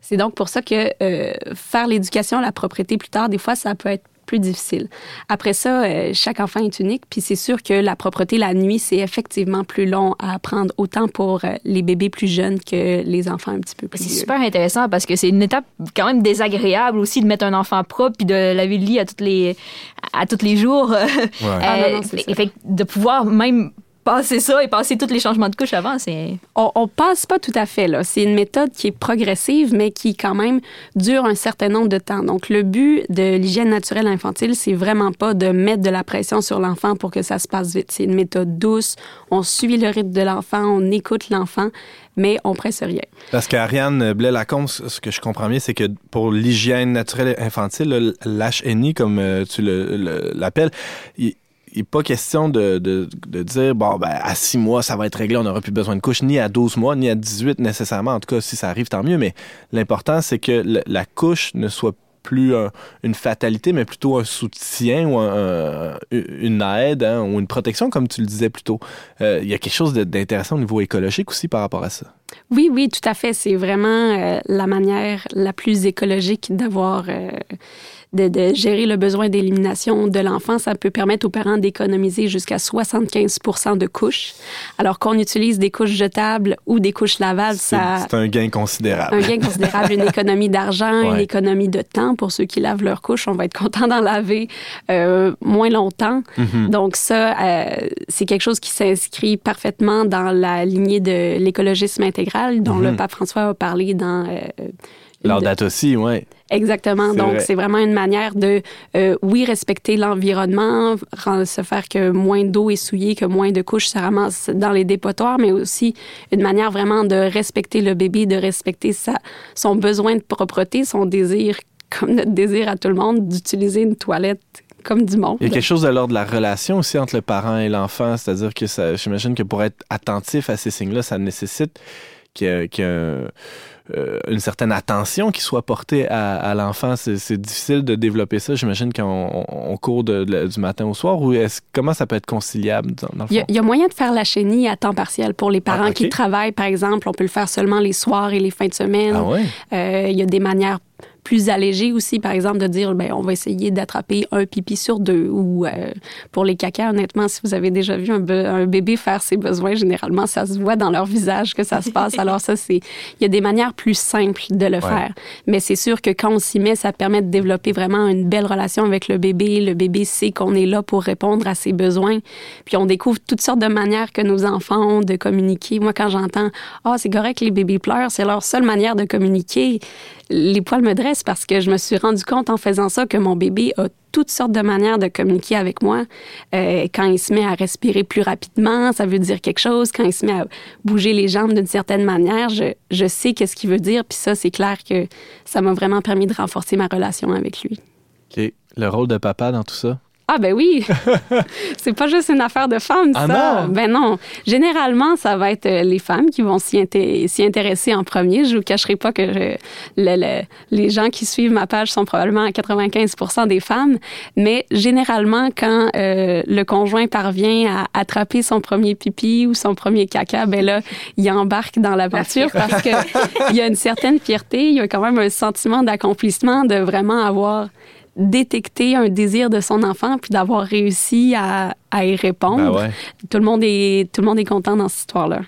c'est donc pour ça que euh, faire l'éducation à la propreté plus tard, des fois, ça peut être plus difficile. Après ça, euh, chaque enfant est unique, puis c'est sûr que la propreté la nuit, c'est effectivement plus long à apprendre, autant pour euh, les bébés plus jeunes que les enfants un petit peu plus C'est super intéressant parce que c'est une étape quand même désagréable aussi de mettre un enfant propre puis de laver le lit à toutes les à tous les jours. *laughs* Ah non, non, Euh, ça. fait que de pouvoir même passer ça et passer tous les changements de couche avant, c'est on, on passe pas tout à fait là. C'est une méthode qui est progressive, mais qui quand même dure un certain nombre de temps. Donc le but de l'hygiène naturelle infantile, c'est vraiment pas de mettre de la pression sur l'enfant pour que ça se passe vite. C'est une méthode douce. On suit le rythme de l'enfant, on écoute l'enfant, mais on presse rien. Parce qu'Ariane Blais-Lacombe, ce que je comprends bien, c'est que pour l'hygiène naturelle infantile, l'HNI, comme euh, tu le- le- l'appelles, n'est pas question de, de, de dire, bon, ben, à 6 mois, ça va être réglé, on n'aura plus besoin de couche, ni à 12 mois, ni à 18 nécessairement. En tout cas, si ça arrive, tant mieux. Mais l'important, c'est que la couche ne soit plus un- une fatalité, mais plutôt un soutien ou un- un- une aide hein, ou une protection, comme tu le disais plus tôt. Euh, Il y a quelque chose d'intéressant au niveau écologique aussi par rapport à ça. Oui, oui, tout à fait. C'est vraiment euh, la manière la plus écologique d'avoir euh, de, de gérer le besoin d'élimination de l'enfant. Ça peut permettre aux parents d'économiser jusqu'à 75% de couches, alors qu'on utilise des couches jetables ou des couches lavables. C'est Ça, c'est un gain considérable. un gain considérable, une économie d'argent, une économie de temps pour ceux qui lavent leurs couches. On va être content d'en laver euh, moins longtemps. Mhm. Donc ça, euh, c'est quelque chose qui s'inscrit parfaitement dans la lignée de l'écologisme intégral dont le pape François a parlé dans... euh, Leur date aussi, oui. Exactement. Donc, vrai. c'est vraiment une manière de, euh, oui, respecter l'environnement, se faire que moins d'eau est souillée, que moins de couches se ramassent dans les dépotoirs, mais aussi une manière vraiment de respecter le bébé, de respecter sa, son besoin de propreté, son désir, comme notre désir à tout le monde, d'utiliser une toilette comme du monde. Il y a quelque chose de l'ordre de la relation aussi entre le parent et l'enfant, c'est-à-dire que ça, j'imagine que pour être attentif à ces signes-là, ça nécessite qu'il y euh, une certaine attention qui soit portée à, à l'enfant. C'est, difficile de développer ça, j'imagine, quand on, on court de- de- du matin au soir. Ou est-ce, comment ça peut être conciliable dans, dans le Il y, a, fond? il y a moyen de faire la chenille à temps partiel pour les parents Ah, qui travaillent, par exemple. On peut le faire seulement les soirs et les fins de semaine. Ah ouais? Euh, il y a des manières plus allégées aussi, par exemple, de dire, ben, on va essayer d'attraper un pipi sur deux. Ou euh, pour les cacas, honnêtement, si vous avez déjà vu un, be- un bébé faire ses besoins, généralement, ça se voit dans leur visage que ça se passe. *laughs* Alors ça, c'est, il y a des manières plus simples de le faire. Mais c'est sûr que quand on s'y met, ça permet de développer vraiment une belle relation avec le bébé. Le bébé sait qu'on est là pour répondre à ses besoins. Puis on découvre toutes sortes de manières que nos enfants ont de communiquer. Moi, quand j'entends Ah, c'est correct, les bébés pleurent, c'est leur seule manière de communiquer, les poils me dressent parce que je me suis rendu compte en faisant ça que mon bébé a toutes sortes de manières de communiquer avec moi. Euh, quand il se met à respirer plus rapidement, ça veut dire quelque chose. Quand il se met à bouger les jambes d'une certaine manière, je, je sais qu'est-ce qu'il veut dire. Puis ça, c'est clair que ça m'a vraiment permis de renforcer ma relation avec lui. OK. Le rôle de papa dans tout ça? Ah ben oui, *laughs* c'est pas juste une affaire de femmes, Ah ça. non? Ben non. Généralement, ça va être euh, les femmes qui vont s'y inté- s'y intéresser en premier. Je vous cacherai pas que je- le- le- les gens qui suivent ma page sont probablement à 95% des femmes, mais généralement, quand euh, le conjoint parvient à attraper son premier pipi ou son premier caca, ben là, il embarque dans l'aventure parce que il y a une certaine fierté, il y a quand même un sentiment d'accomplissement de vraiment avoir détecté un désir de son enfant puis d'avoir réussi à, à y répondre. Ben ouais. Tout le monde est tout le monde est content dans cette histoire-là.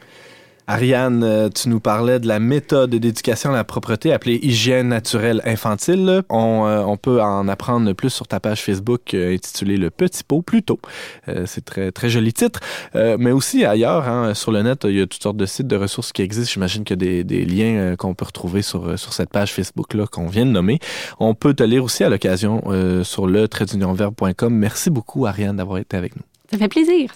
Ariane, euh, tu nous parlais de la méthode d'éducation à la propreté appelée hygiène naturelle infantile. On, euh, peut en apprendre plus sur ta page Facebook euh, intitulée Le Petit Pot, plus tôt. Euh, c'est très, très joli titre. Mais aussi ailleurs, hein, sur le net, il y a toutes sortes de sites de ressources qui existent. J'imagine qu'il y a des, liens qu'on peut retrouver sur, sur cette page Facebook-là qu'on vient de nommer. On peut te lire aussi à l'occasion sur le traitdunionverbe.com. Merci beaucoup, Ariane, d'avoir été avec nous. Ça fait plaisir.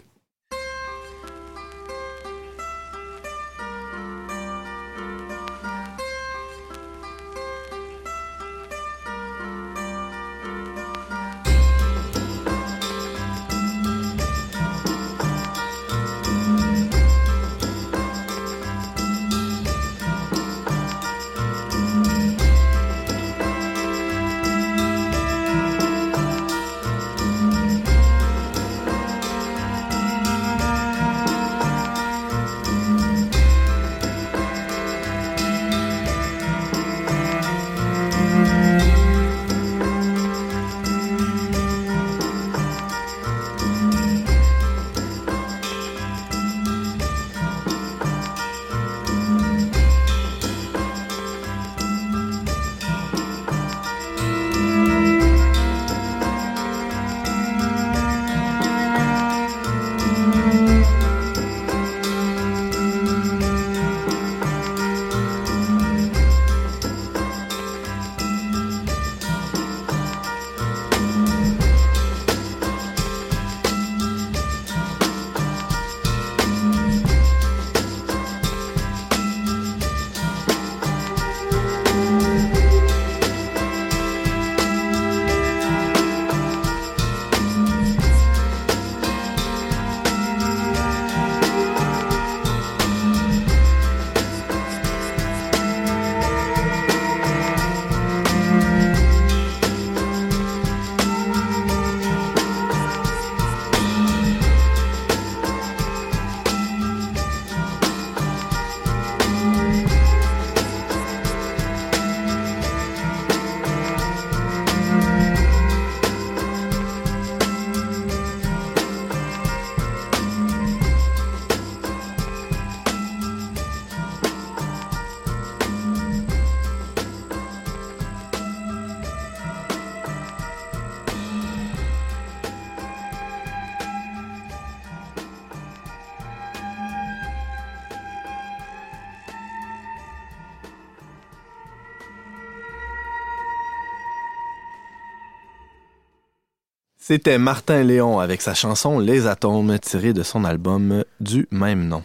C'était Martin Léon avec sa chanson Les Atomes tirée de son album du même nom.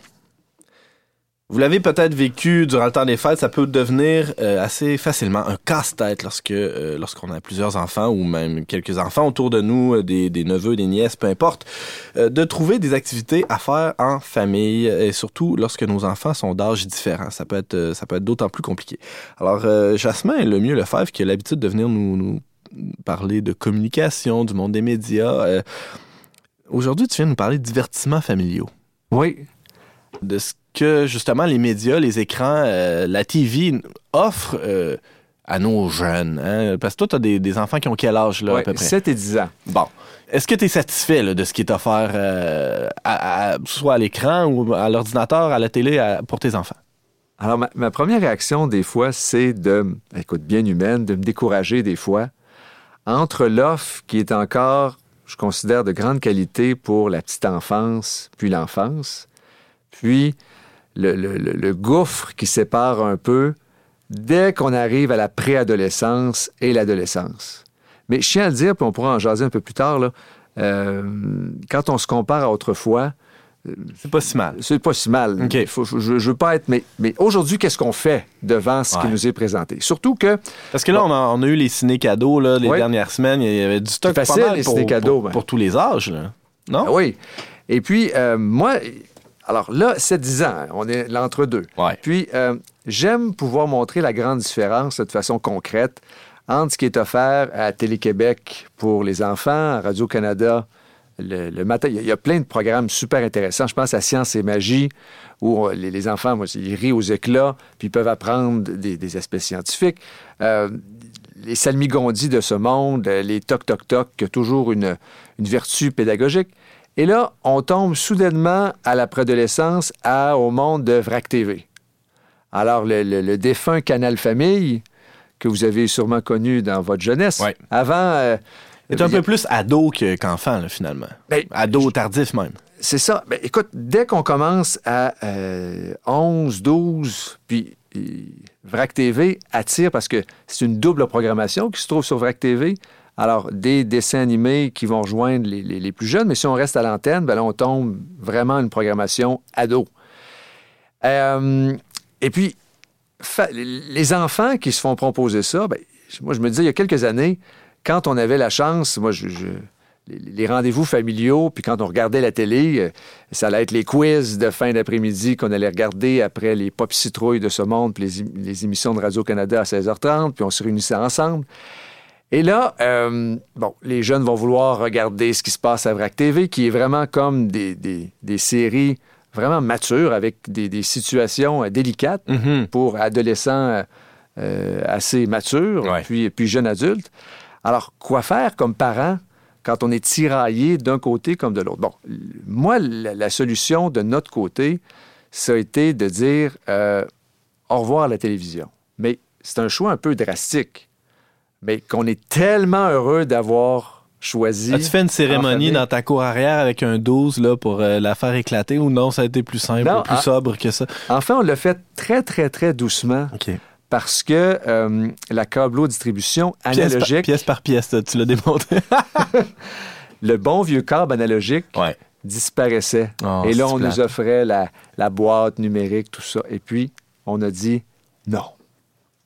Vous l'avez peut-être vécu durant le temps des fêtes, ça peut devenir euh, assez facilement un casse-tête lorsque euh, lorsqu'on a plusieurs enfants ou même quelques enfants autour de nous, euh, des, neveux, des nièces, peu importe, de trouver des activités à faire en famille et surtout lorsque nos enfants sont d'âge différents. Ça peut être ça peut être d'autant plus compliqué. Alors euh, Jasmin Lemieux Lefebvre qui a l'habitude de venir nous parler de communication, du monde des médias. euh, Aujourd'hui, tu viens nous parler de divertissements familiaux Oui, de ce que justement les médias, les écrans, euh, la TV offrent euh, à nos jeunes. hein? Parce que toi, tu as des, des enfants qui ont quel âge là, à peu près? 7 et 10 ans. Bon. Est-ce que tu es satisfait là, de ce qui est offert euh, à- à- soit à l'écran ou à l'ordinateur, à la télé à- pour tes enfants? Alors, ma, ma première réaction, des fois, c'est de, écoute, bien humaine, de me décourager des fois entre l'offre qui est encore, je considère, de grande qualité pour la petite enfance, puis l'enfance, puis le, gouffre qui sépare un peu dès qu'on arrive à la préadolescence et l'adolescence. Mais je tiens à le dire, puis on pourra en jaser un peu plus tard, euh, quand on se compare à autrefois, C'est pas si mal. c'est pas si mal. Faut- je, je veux pas être. Mais, mais aujourd'hui, qu'est-ce qu'on fait devant ce qui nous est présenté? Surtout que. Parce que là, on, a, on a eu les ciné-cadeaux là, les Ouais. dernières semaines. Il y avait du stock facile, pas mal les pour, ciné-cadeaux, pour, ben. pour tous les âges. Là. Non? Ah oui. Et puis, euh, moi. Alors là, c'est 10 ans. On est l'entre-deux. Ouais. Puis, euh, j'aime pouvoir montrer la grande différence de façon concrète entre ce qui est offert à Télé-Québec pour les enfants, à Radio-Canada le, le matin. Il y, a, il y a plein de programmes super intéressants. Je pense à Science et Magie, où les, les enfants, moi, ils rient aux éclats, puis ils peuvent apprendre des, des aspects scientifiques. Euh, les salmigondis de ce monde, euh, les toc-toc-toc, qui toujours une, une vertu pédagogique. Et là, on tombe soudainement à la préadolescence à, au monde de VRAC TV. Alors, le, le- le défunt Canal Famille, que vous avez sûrement connu dans votre jeunesse, Ouais. avant... euh, C'est un peu plus ado que- qu'enfant, finalement. Ben, ado tardif, même. C'est ça. Ben, écoute, dès qu'on commence à euh, 11, 12, puis VRAC TV attire parce que c'est une double programmation qui se trouve sur VRAC TV. Alors, des dessins animés qui vont rejoindre les, les- les plus jeunes, mais si on reste à l'antenne, ben là, on tombe vraiment une programmation ado. Euh, et puis, les enfants qui se font proposer ça, ben, moi, je me disais, il y a quelques années, quand on avait la chance, moi, je, je- les, rendez-vous familiaux, puis quand on regardait la télé, euh, ça allait être les quiz de fin d'après-midi qu'on allait regarder après les pop citrouilles de ce monde, puis les, ém- les émissions de Radio-Canada à 16h30, puis on se réunissait ensemble. Et là, euh, bon, les jeunes vont vouloir regarder ce qui se passe à VRAC TV, qui est vraiment comme des, des- des séries vraiment matures, avec des, des situations euh, délicates Mhm. pour adolescents euh, assez matures, Ouais. puis, puis jeunes adultes. Alors, quoi faire comme parent quand on est tiraillé d'un côté comme de l'autre? Bon, moi, la, la solution de notre côté, ça a été de dire euh, au revoir à la télévision. Mais c'est un choix un peu drastique, mais qu'on est tellement heureux d'avoir choisi. As-tu fait une cérémonie dans ta cour arrière avec un 12 là, pour euh, la faire éclater ou non, ça a été plus simple, Non, plus sobre que ça? Enfin, on l'a fait très, très, très doucement OK. Parce que euh, la câbleau-distribution Pièce par, analogique, pièce par pièce, tu l'as démonté. *laughs* le bon vieux câble analogique, ouais. disparaissait. Oh, Et là, on plate. nous offrait la, la boîte numérique, tout ça. Et puis, on a dit non.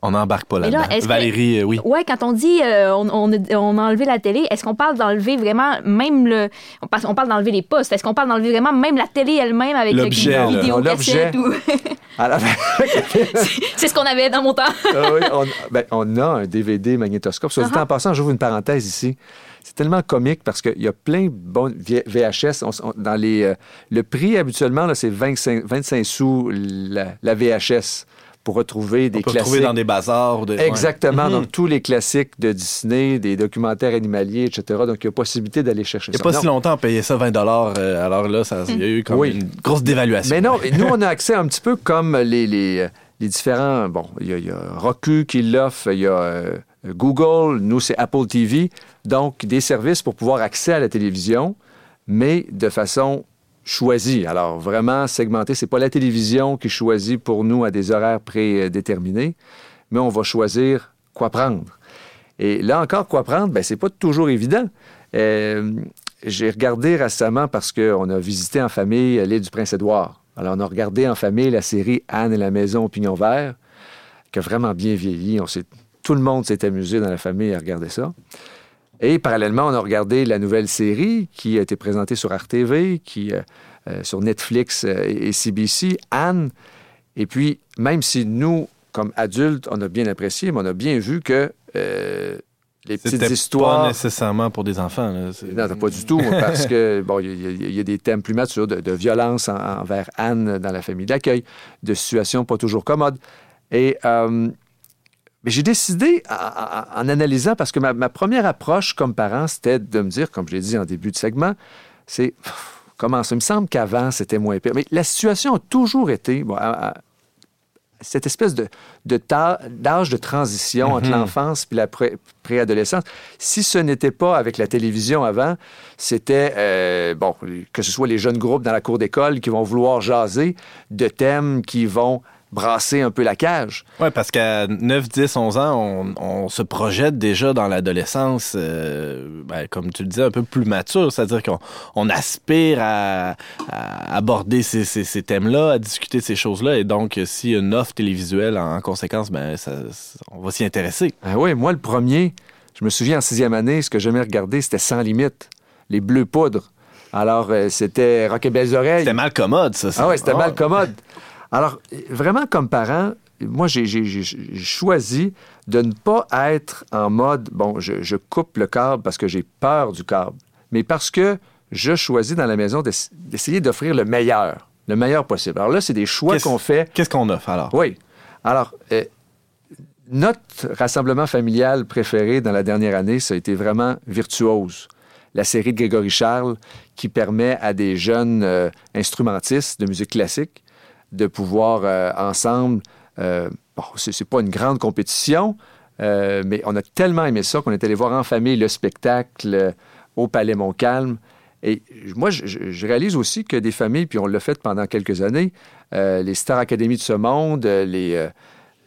On n'embarque pas là, là-dedans. que- Valérie, euh, oui. Ouais, quand on dit euh, on, on a, on a enlevé la télé, est-ce qu'on parle d'enlever vraiment même le. On, on parle d'enlever les postes. Est-ce qu'on parle d'enlever vraiment même la télé elle-même avec L'objet, le vidéo L'objet. ou... *laughs* *laughs* C'est ce qu'on avait dans mon temps. Ah oui, on, ben, on a un DVD magnétoscope. Soit dit Uh-huh. en passant, j'ouvre une parenthèse ici. C'est tellement comique parce qu'il y a plein de bons VHS. On s- on- dans les, euh, le prix, habituellement, là, c'est 25, 25 sous la, la VHS pour retrouver des On peut classiques. retrouver dans des bazars. ouais. Exactement. Mhm. Donc, tous les classiques de Disney, des documentaires animaliers, etc. Donc, il y a possibilité d'aller chercher Il n'y a ça. pas Non. si longtemps, on payait ça 20 euh, Alors là, ça- il y a eu comme Oui. une grosse dévaluation. Mais non, nous, on a accès un petit peu comme les, les, les différents. Bon, il y, a- il y a Roku qui l'offre, il y a euh, Google, nous, c'est Apple TV. Donc, des services pour pouvoir accès à la télévision, mais de façon choisie. Alors, vraiment segmenté. C'est pas la télévision qui choisit pour nous à des horaires prédéterminés, mais on va choisir quoi prendre. Et là encore, quoi prendre? Ben, c'est pas toujours évident. Euh, j'ai regardé récemment parce qu'on a visité en famille l'île du Prince-Édouard. Alors, on a regardé en famille la série Anne et la maison au pignon vert, qui a vraiment bien vieilli. On tout le monde s'est amusé dans la famille à regarder ça. Et parallèlement, on a regardé la nouvelle série qui a été présentée sur RTV, qui, euh, euh, sur Netflix euh, et CBC, Anne. Et puis, même si nous, comme adultes, on a bien apprécié, mais on a bien vu que euh, les petites histoires... pas nécessairement pour des enfants. là. Non, pas du tout, parce que *laughs* bon, il y, a- il y a des thèmes plus matures de, de violence en- envers Anne dans la famille d'accueil, de situations pas toujours commodes. Et euh, mais j'ai décidé, en, analysant, parce que ma, ma première approche comme parent, c'était de me dire, comme je l'ai dit en début de segment, c'est comment ça? Il me semble qu'avant, c'était moins pire. Mais la situation a toujours été, bon, à- à- cette espèce de, d'âge de transition entre l'enfance puis la pré- préadolescence. Si ce n'était pas avec la télévision avant, c'était, euh, bon, que ce soit les jeunes groupes dans la cour d'école qui vont vouloir jaser de thèmes qui vont brasser un peu la cage. Oui, parce qu'à 9, 10, 11 ans, on, on se projette déjà dans l'adolescence, euh, ben, comme tu le disais, un peu plus mature. C'est-à-dire qu'on on aspire à, à aborder ces, ces- ces thèmes-là, à discuter de ces choses-là. Et donc, a une offre télévisuelle en, en conséquence, ben, ça- on va s'y intéresser. Ah oui, moi, le premier, je me souviens en sixième année, ce que j'aimais regarder, c'était Sans limite, les bleus poudres. Alors, euh, c'était Rock et Belles Oreilles. C'était mal commode, ça. ça. Ah oui, c'était Ah. mal commode. Alors, vraiment, comme parent, moi, j'ai choisi de ne pas être en mode, bon, je, je coupe le câble parce que j'ai peur du câble, mais parce que je choisis dans la maison d'ess- d'essayer d'offrir le meilleur, le meilleur possible. Alors là, c'est des choix qu'on fait. Qu'est-ce qu'on offre alors? Oui. Alors, euh, notre rassemblement familial préféré dans la dernière année, ça a été vraiment virtuose. la série de Grégory Charles qui permet à des jeunes euh, instrumentistes de musique classique de pouvoir euh, ensemble. euh, bon, c'est pas une grande compétition, euh, mais on a tellement aimé ça qu'on est allé voir en famille le spectacle euh, au Palais Montcalm. Et moi, je, réalise aussi que des familles, puis on l'a fait pendant quelques années, les Star Academy de ce monde, les,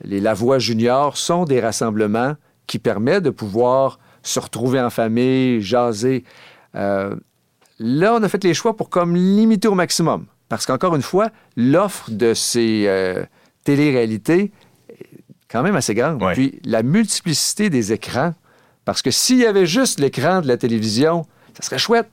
les Lavoie Juniors sont des rassemblements qui permettent de pouvoir se retrouver en famille, jaser. Là, on a fait les choix pour comme limiter au maximum. Parce qu'encore une fois, l'offre de ces euh, télé-réalités est quand même assez grande. Ouais. Puis la multiplicité des écrans, parce que s'il y avait juste l'écran de la télévision, ça serait chouette.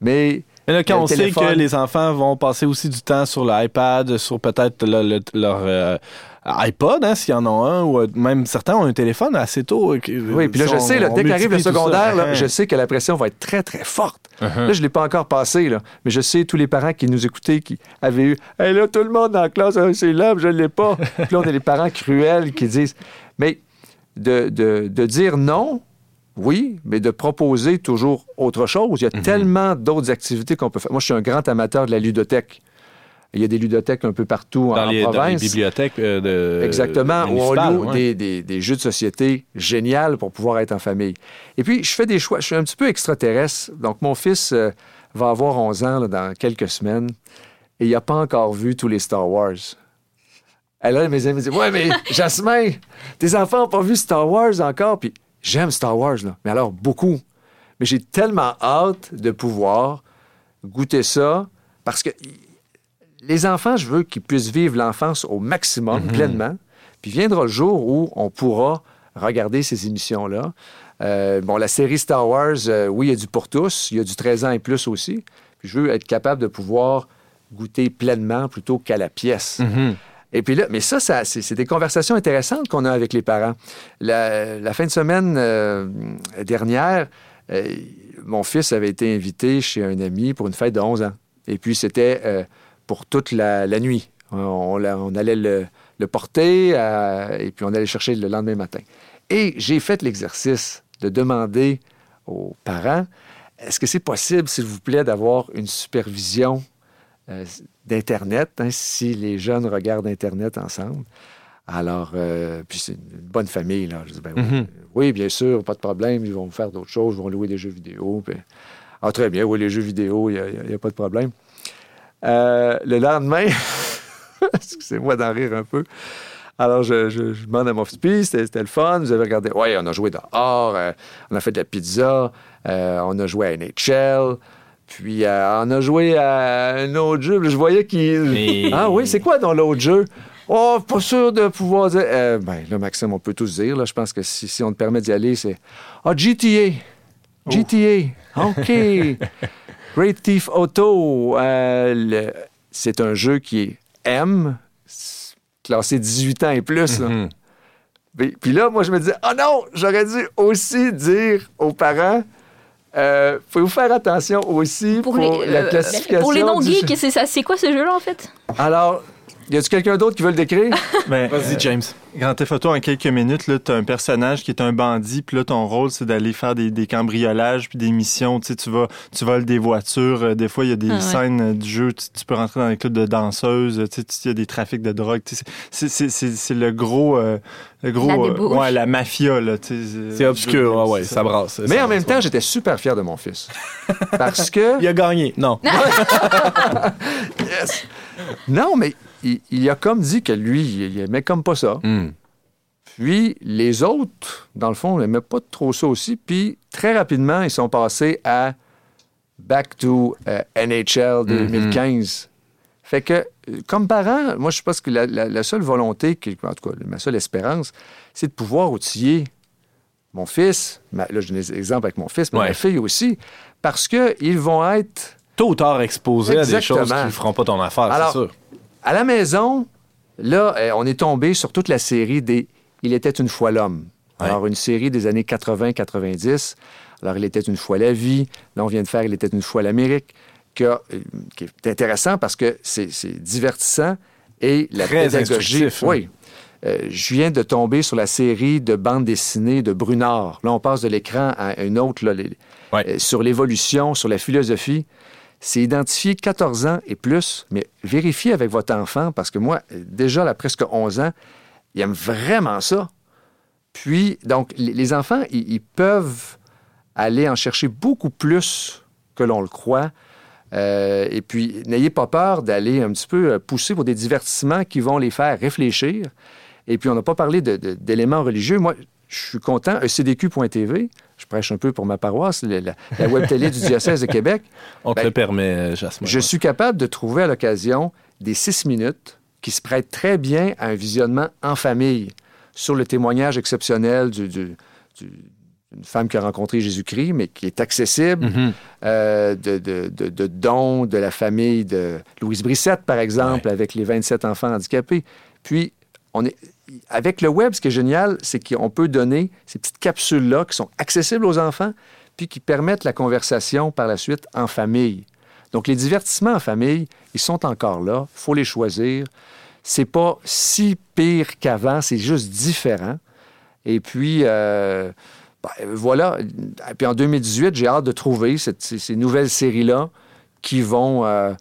Mais Mais là, quand on sait que les enfants vont passer aussi du temps sur l'iPad, sur peut-être le- le- leur euh, iPod, hein, s'il y en a un, ou euh, même certains ont un téléphone assez tôt. euh, Oui, puis là, je sais, là, dès qu'arrive le secondaire, là, je sais que la pression va être très, très forte. Là, je ne l'ai pas encore passé, là, mais je sais tous les parents qui nous écoutaient, qui avaient eu Hey, là, tout le monde dans la classe, ah, c'est là, je ne l'ai pas. puis là, on a des parents cruels qui disent Mais de, de- de dire non, oui, mais de proposer toujours autre chose. Il y a tellement d'autres activités qu'on peut faire. Moi, je suis un grand amateur de la ludothèque. Il y a des ludothèques un peu partout dans, en les, dans les province. bibliothèques euh, de Exactement, où on loue ouais. des, des- des jeux de société géniaux pour pouvoir être en famille. Et puis, je fais des choix. Je suis un petit peu extraterrestre. Donc, mon fils euh, va avoir 11 ans là, dans quelques semaines et il n'a pas encore vu tous les Star Wars. Et là, mes amis me disent Ouais, mais *laughs* Jasmin, tes enfants n'ont pas vu Star Wars encore. Puis, j'aime Star Wars, là. Mais alors, beaucoup. Mais j'ai tellement hâte de pouvoir goûter ça parce que les enfants, je veux qu'ils puissent vivre l'enfance au maximum, pleinement. Puis viendra le jour où on pourra regarder ces émissions-là. Euh, bon, la série Star Wars, euh, oui, il y a du pour tous. Il y a du 13 ans et plus aussi. Puis je veux être capable de pouvoir goûter pleinement plutôt qu'à la pièce. Mhm. Et puis là, mais ça, ça c'est des conversations intéressantes qu'on a avec les parents. La, la fin de semaine euh, dernière, mon fils avait été invité chez un ami pour une fête de 11 ans. Et puis, c'était pour toute la, la nuit. On, on l'a- on allait le, le porter euh, et puis on allait le chercher le lendemain matin. Et j'ai fait l'exercice de demander aux parents, est-ce que c'est possible, s'il vous plaît, d'avoir une supervision euh, d'Internet, hein, si les jeunes regardent Internet ensemble? Alors, euh, puis c'est une bonne famille, là. Je dis, ben oui, Mhm. oui, bien sûr, pas de problème, ils vont faire d'autres choses, ils vont louer des jeux vidéo. puis- Ah, très bien, oui, les jeux vidéo, il n'y a, pas de problème. Euh, le lendemain, *laughs* excusez-moi d'en rire un peu. Alors, je, je- je demande à mon fils, c'était le fun, vous avez regardé. Oui, on a joué dehors, euh, on a fait de la pizza, euh, on a joué à NHL, puis euh, on a joué à un autre jeu. Je voyais qu'il. Et- Ah oui, c'est quoi dans l'autre jeu? Oh, pas sûr de pouvoir dire. Euh, ben, là, Maxime, on peut tous dire. Là, je pense que si, si on te permet d'y aller, c'est. Ah, GTA. GTA. OK. *laughs* Great Thief Auto. euh, le- c'est un jeu qui est M, classé 18 ans et plus. là. Mhm. Puis, puis là, moi, je me disais, oh non, j'aurais dû aussi dire aux parents, euh, faut-vous faire attention aussi pour, les, la euh, classification. pour les non-geeks, c'est ça- c'est quoi ce jeu-là, en fait? Alors, y a-tu quelqu'un d'autre qui veut le décrire? *laughs* Ben, Vas-y, euh, James. Grand Theft Auto, en quelques minutes, tu as un personnage qui est un bandit, puis là, ton rôle, c'est d'aller faire des, des cambriolages, puis des missions. Tu sais, tu vas, tu voles des voitures. euh, des fois, il y a des Ah ouais. scènes euh, du jeu, tu, tu peux rentrer dans les clubs de danseuses. Tu sais, il y a des trafics de drogue. Tu sais, c'est- c'est- c'est c'est le gros... euh, le gros La euh, ouais, la mafia, là. tu sais, C'est obscur, ouais, ouais, c'est ça brasse. Mais ça en même temps, j'étais super fier de mon fils. *laughs* Parce que... Il a gagné. Non. *laughs* Yes! Non, mais il, il a comme dit que lui, il aimait comme pas ça. Hmm. Puis les autres, dans le fond, n'aimaient pas trop ça aussi. Puis très rapidement, ils sont passés à Back to euh, NHL 2015. Fait que, euh, comme parent, moi, je pense que la, la- la seule volonté, en tout cas, ma seule espérance, c'est de pouvoir outiller mon fils, ma- là, je donne des exemples avec mon fils, mais Ouais. ma fille aussi, parce qu'ils vont être Tôt ou tard exposé à des choses qui ne feront pas ton affaire, c'est sûr. À la maison, là, euh, on est tombé sur toute la série des Il était une fois l'homme. Ouais. Alors, une série des années 80-90. Alors, Il était une fois la vie. Là, on vient de faire Il était une fois l'Amérique, qui, euh, qui est intéressant parce que c'est divertissant et la Très pédagogie. hein. Oui. euh, je viens de tomber sur la série de bandes dessinées de Brunard. Là, on passe de l'écran à une autre, là, les- Ouais. euh, sur l'évolution, sur la philosophie. C'est identifié 14 ans et plus, mais vérifiez avec votre enfant, parce que moi, déjà, à presque 11 ans, il aime vraiment ça. Puis, donc, les enfants, ils, peuvent aller en chercher beaucoup plus que l'on le croit. Euh, et puis, n'ayez pas peur d'aller un petit peu euh, pousser pour des divertissements qui vont les faire réfléchir. Et puis, on n'a pas parlé d'éléments religieux. Moi, je suis content, ecdq.tv, je prêche un peu pour ma paroisse, la, web télé du diocèse de Québec. *laughs* On te Ben, le permet, euh, Jasmin. Je suis capable de trouver à l'occasion des six minutes qui se prêtent très bien à un visionnement en famille sur le témoignage exceptionnel du- du- du- d'une femme qui a rencontré Jésus-Christ, mais qui est accessible, Mhm. euh, de, de, de, de dons de la famille de Louise Brissette, par exemple, avec les 27 enfants handicapés. Puis, on est, avec le web, ce qui est génial, c'est qu'on peut donner ces petites capsules-là qui sont accessibles aux enfants, puis qui permettent la conversation par la suite en famille. Donc, les divertissements en famille, ils sont encore là. Il faut les choisir. C'est pas si pire qu'avant, c'est juste différent. Et puis, euh, ben, voilà. Et puis en 2018, j'ai hâte de trouver ces nouvelles séries-là qui vont euh,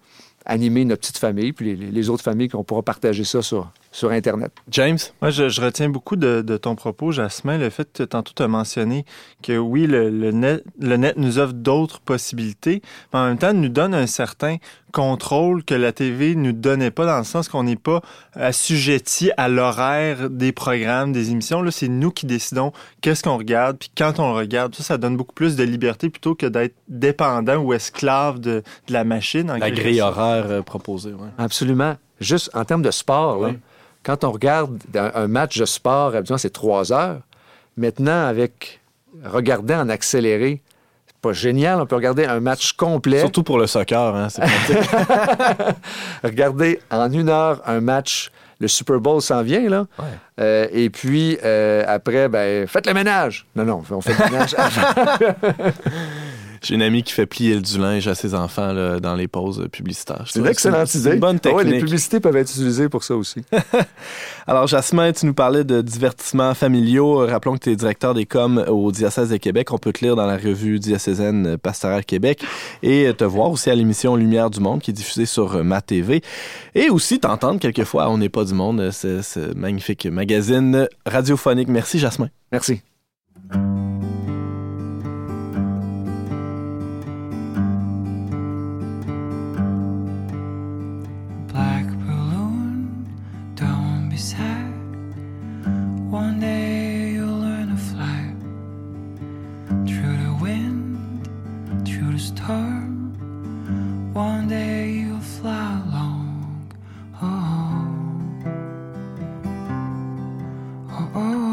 animer notre petite famille, puis les, les autres familles qu'on pourra partager ça sur, sur Internet. James? Moi, je, je retiens beaucoup de, de ton propos, Jasmin, le fait que tantôt tu as mentionné que oui, le, le net, le net nous offre d'autres possibilités, mais en même temps, nous donne un certain contrôle que la TV ne nous donnait pas, dans le sens qu'on n'est pas assujetti à l'horaire des programmes, des émissions. Là, c'est nous qui décidons qu'est-ce qu'on regarde, puis quand on le regarde. Ça, ça donne beaucoup plus de liberté plutôt que d'être dépendant ou esclave de, de la machine. en La grille horaire euh, proposée, ouais. Absolument. Juste en termes de sport, là, Oui. Quand on regarde un, match de sport, habituellement, c'est trois heures. Maintenant, avec regarder en accéléré, c'est pas génial. On peut regarder un match complet. Surtout pour le soccer, hein, c'est. *laughs* Regarder en une heure un match. Le Super Bowl s'en vient, là. Ouais. Euh, et puis, euh, après, ben, faites le ménage. Non, non, on fait le ménage avant. *laughs* J'ai une amie qui fait plier du linge à ses enfants là, dans les pauses publicitaires. Je C'est une excellente c'est idée. une bonne Ah ouais, technique. les publicités peuvent être utilisées pour ça aussi. *laughs* Alors, Jasmin, tu nous parlais de divertissements familiaux. Rappelons que tu es directeur des coms au diocèse de Québec. On peut te lire dans la revue diocésaine Pastorale Québec et te voir aussi à l'émission Lumière du Monde qui est diffusée sur euh, Ma TV. Et aussi t'entendre quelquefois à On n'est pas du monde, ce, ce magnifique magazine radiophonique. Merci, Jasmin. Merci. One day you'll learn to fly through the wind, through the storm. One day you'll fly along. Oh, oh, oh, oh.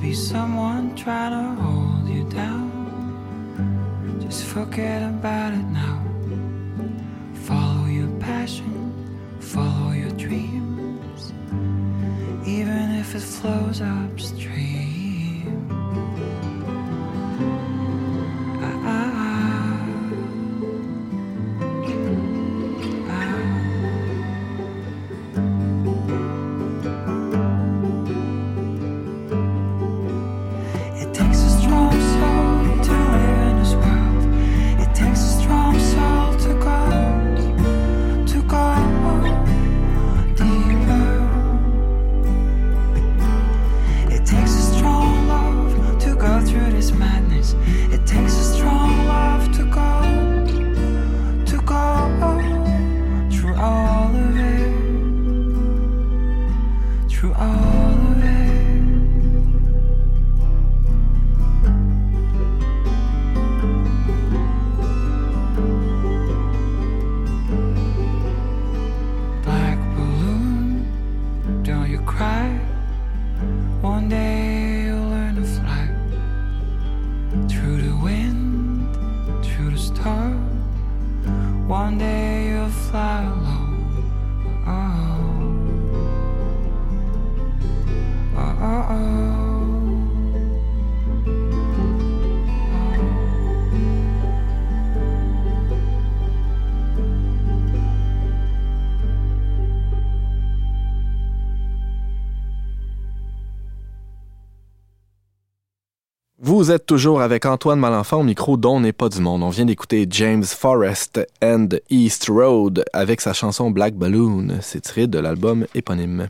Be someone trying to hold you down. Just forget about it now. Follow your passion, follow your dreams, even if it flows upstream. Vous êtes toujours avec Antoine Malenfant au micro dont n'est pas du monde. On vient d'écouter James Forrest and East Road avec sa chanson Black Balloon. C'est tiré de l'album éponyme.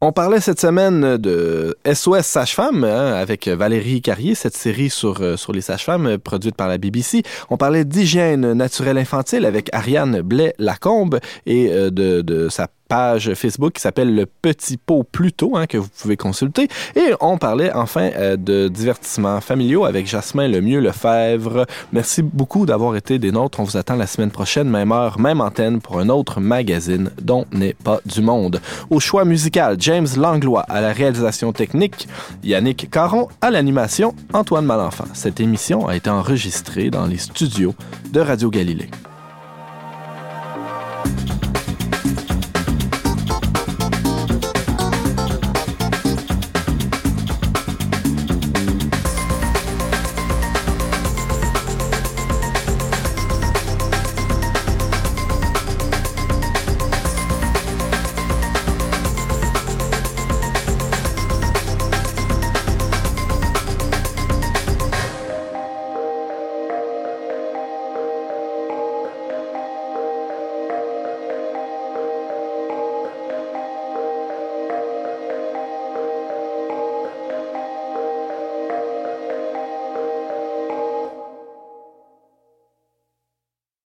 On parlait cette semaine de SOS Sage-Femme hein, avec Valérie Carrier, cette série sur, euh, les sages-femmes euh, produite par la BBC. On parlait d'hygiène naturelle infantile avec Ariane Blais-Lacombe et euh, de, de sa page Facebook qui s'appelle Le Petit Pot Pluto, hein, que vous pouvez consulter. Et on parlait enfin euh, de divertissements familiaux avec Jasmin Lemieux Lefebvre. Merci beaucoup d'avoir été des nôtres. On vous attend la semaine prochaine, même heure, même antenne, pour un autre magazine dont n'est pas du monde. Au choix musical, James Langlois à la réalisation technique, Yannick Caron à l'animation, Antoine Malenfant. Cette émission a été enregistrée dans les studios de Radio Galilée.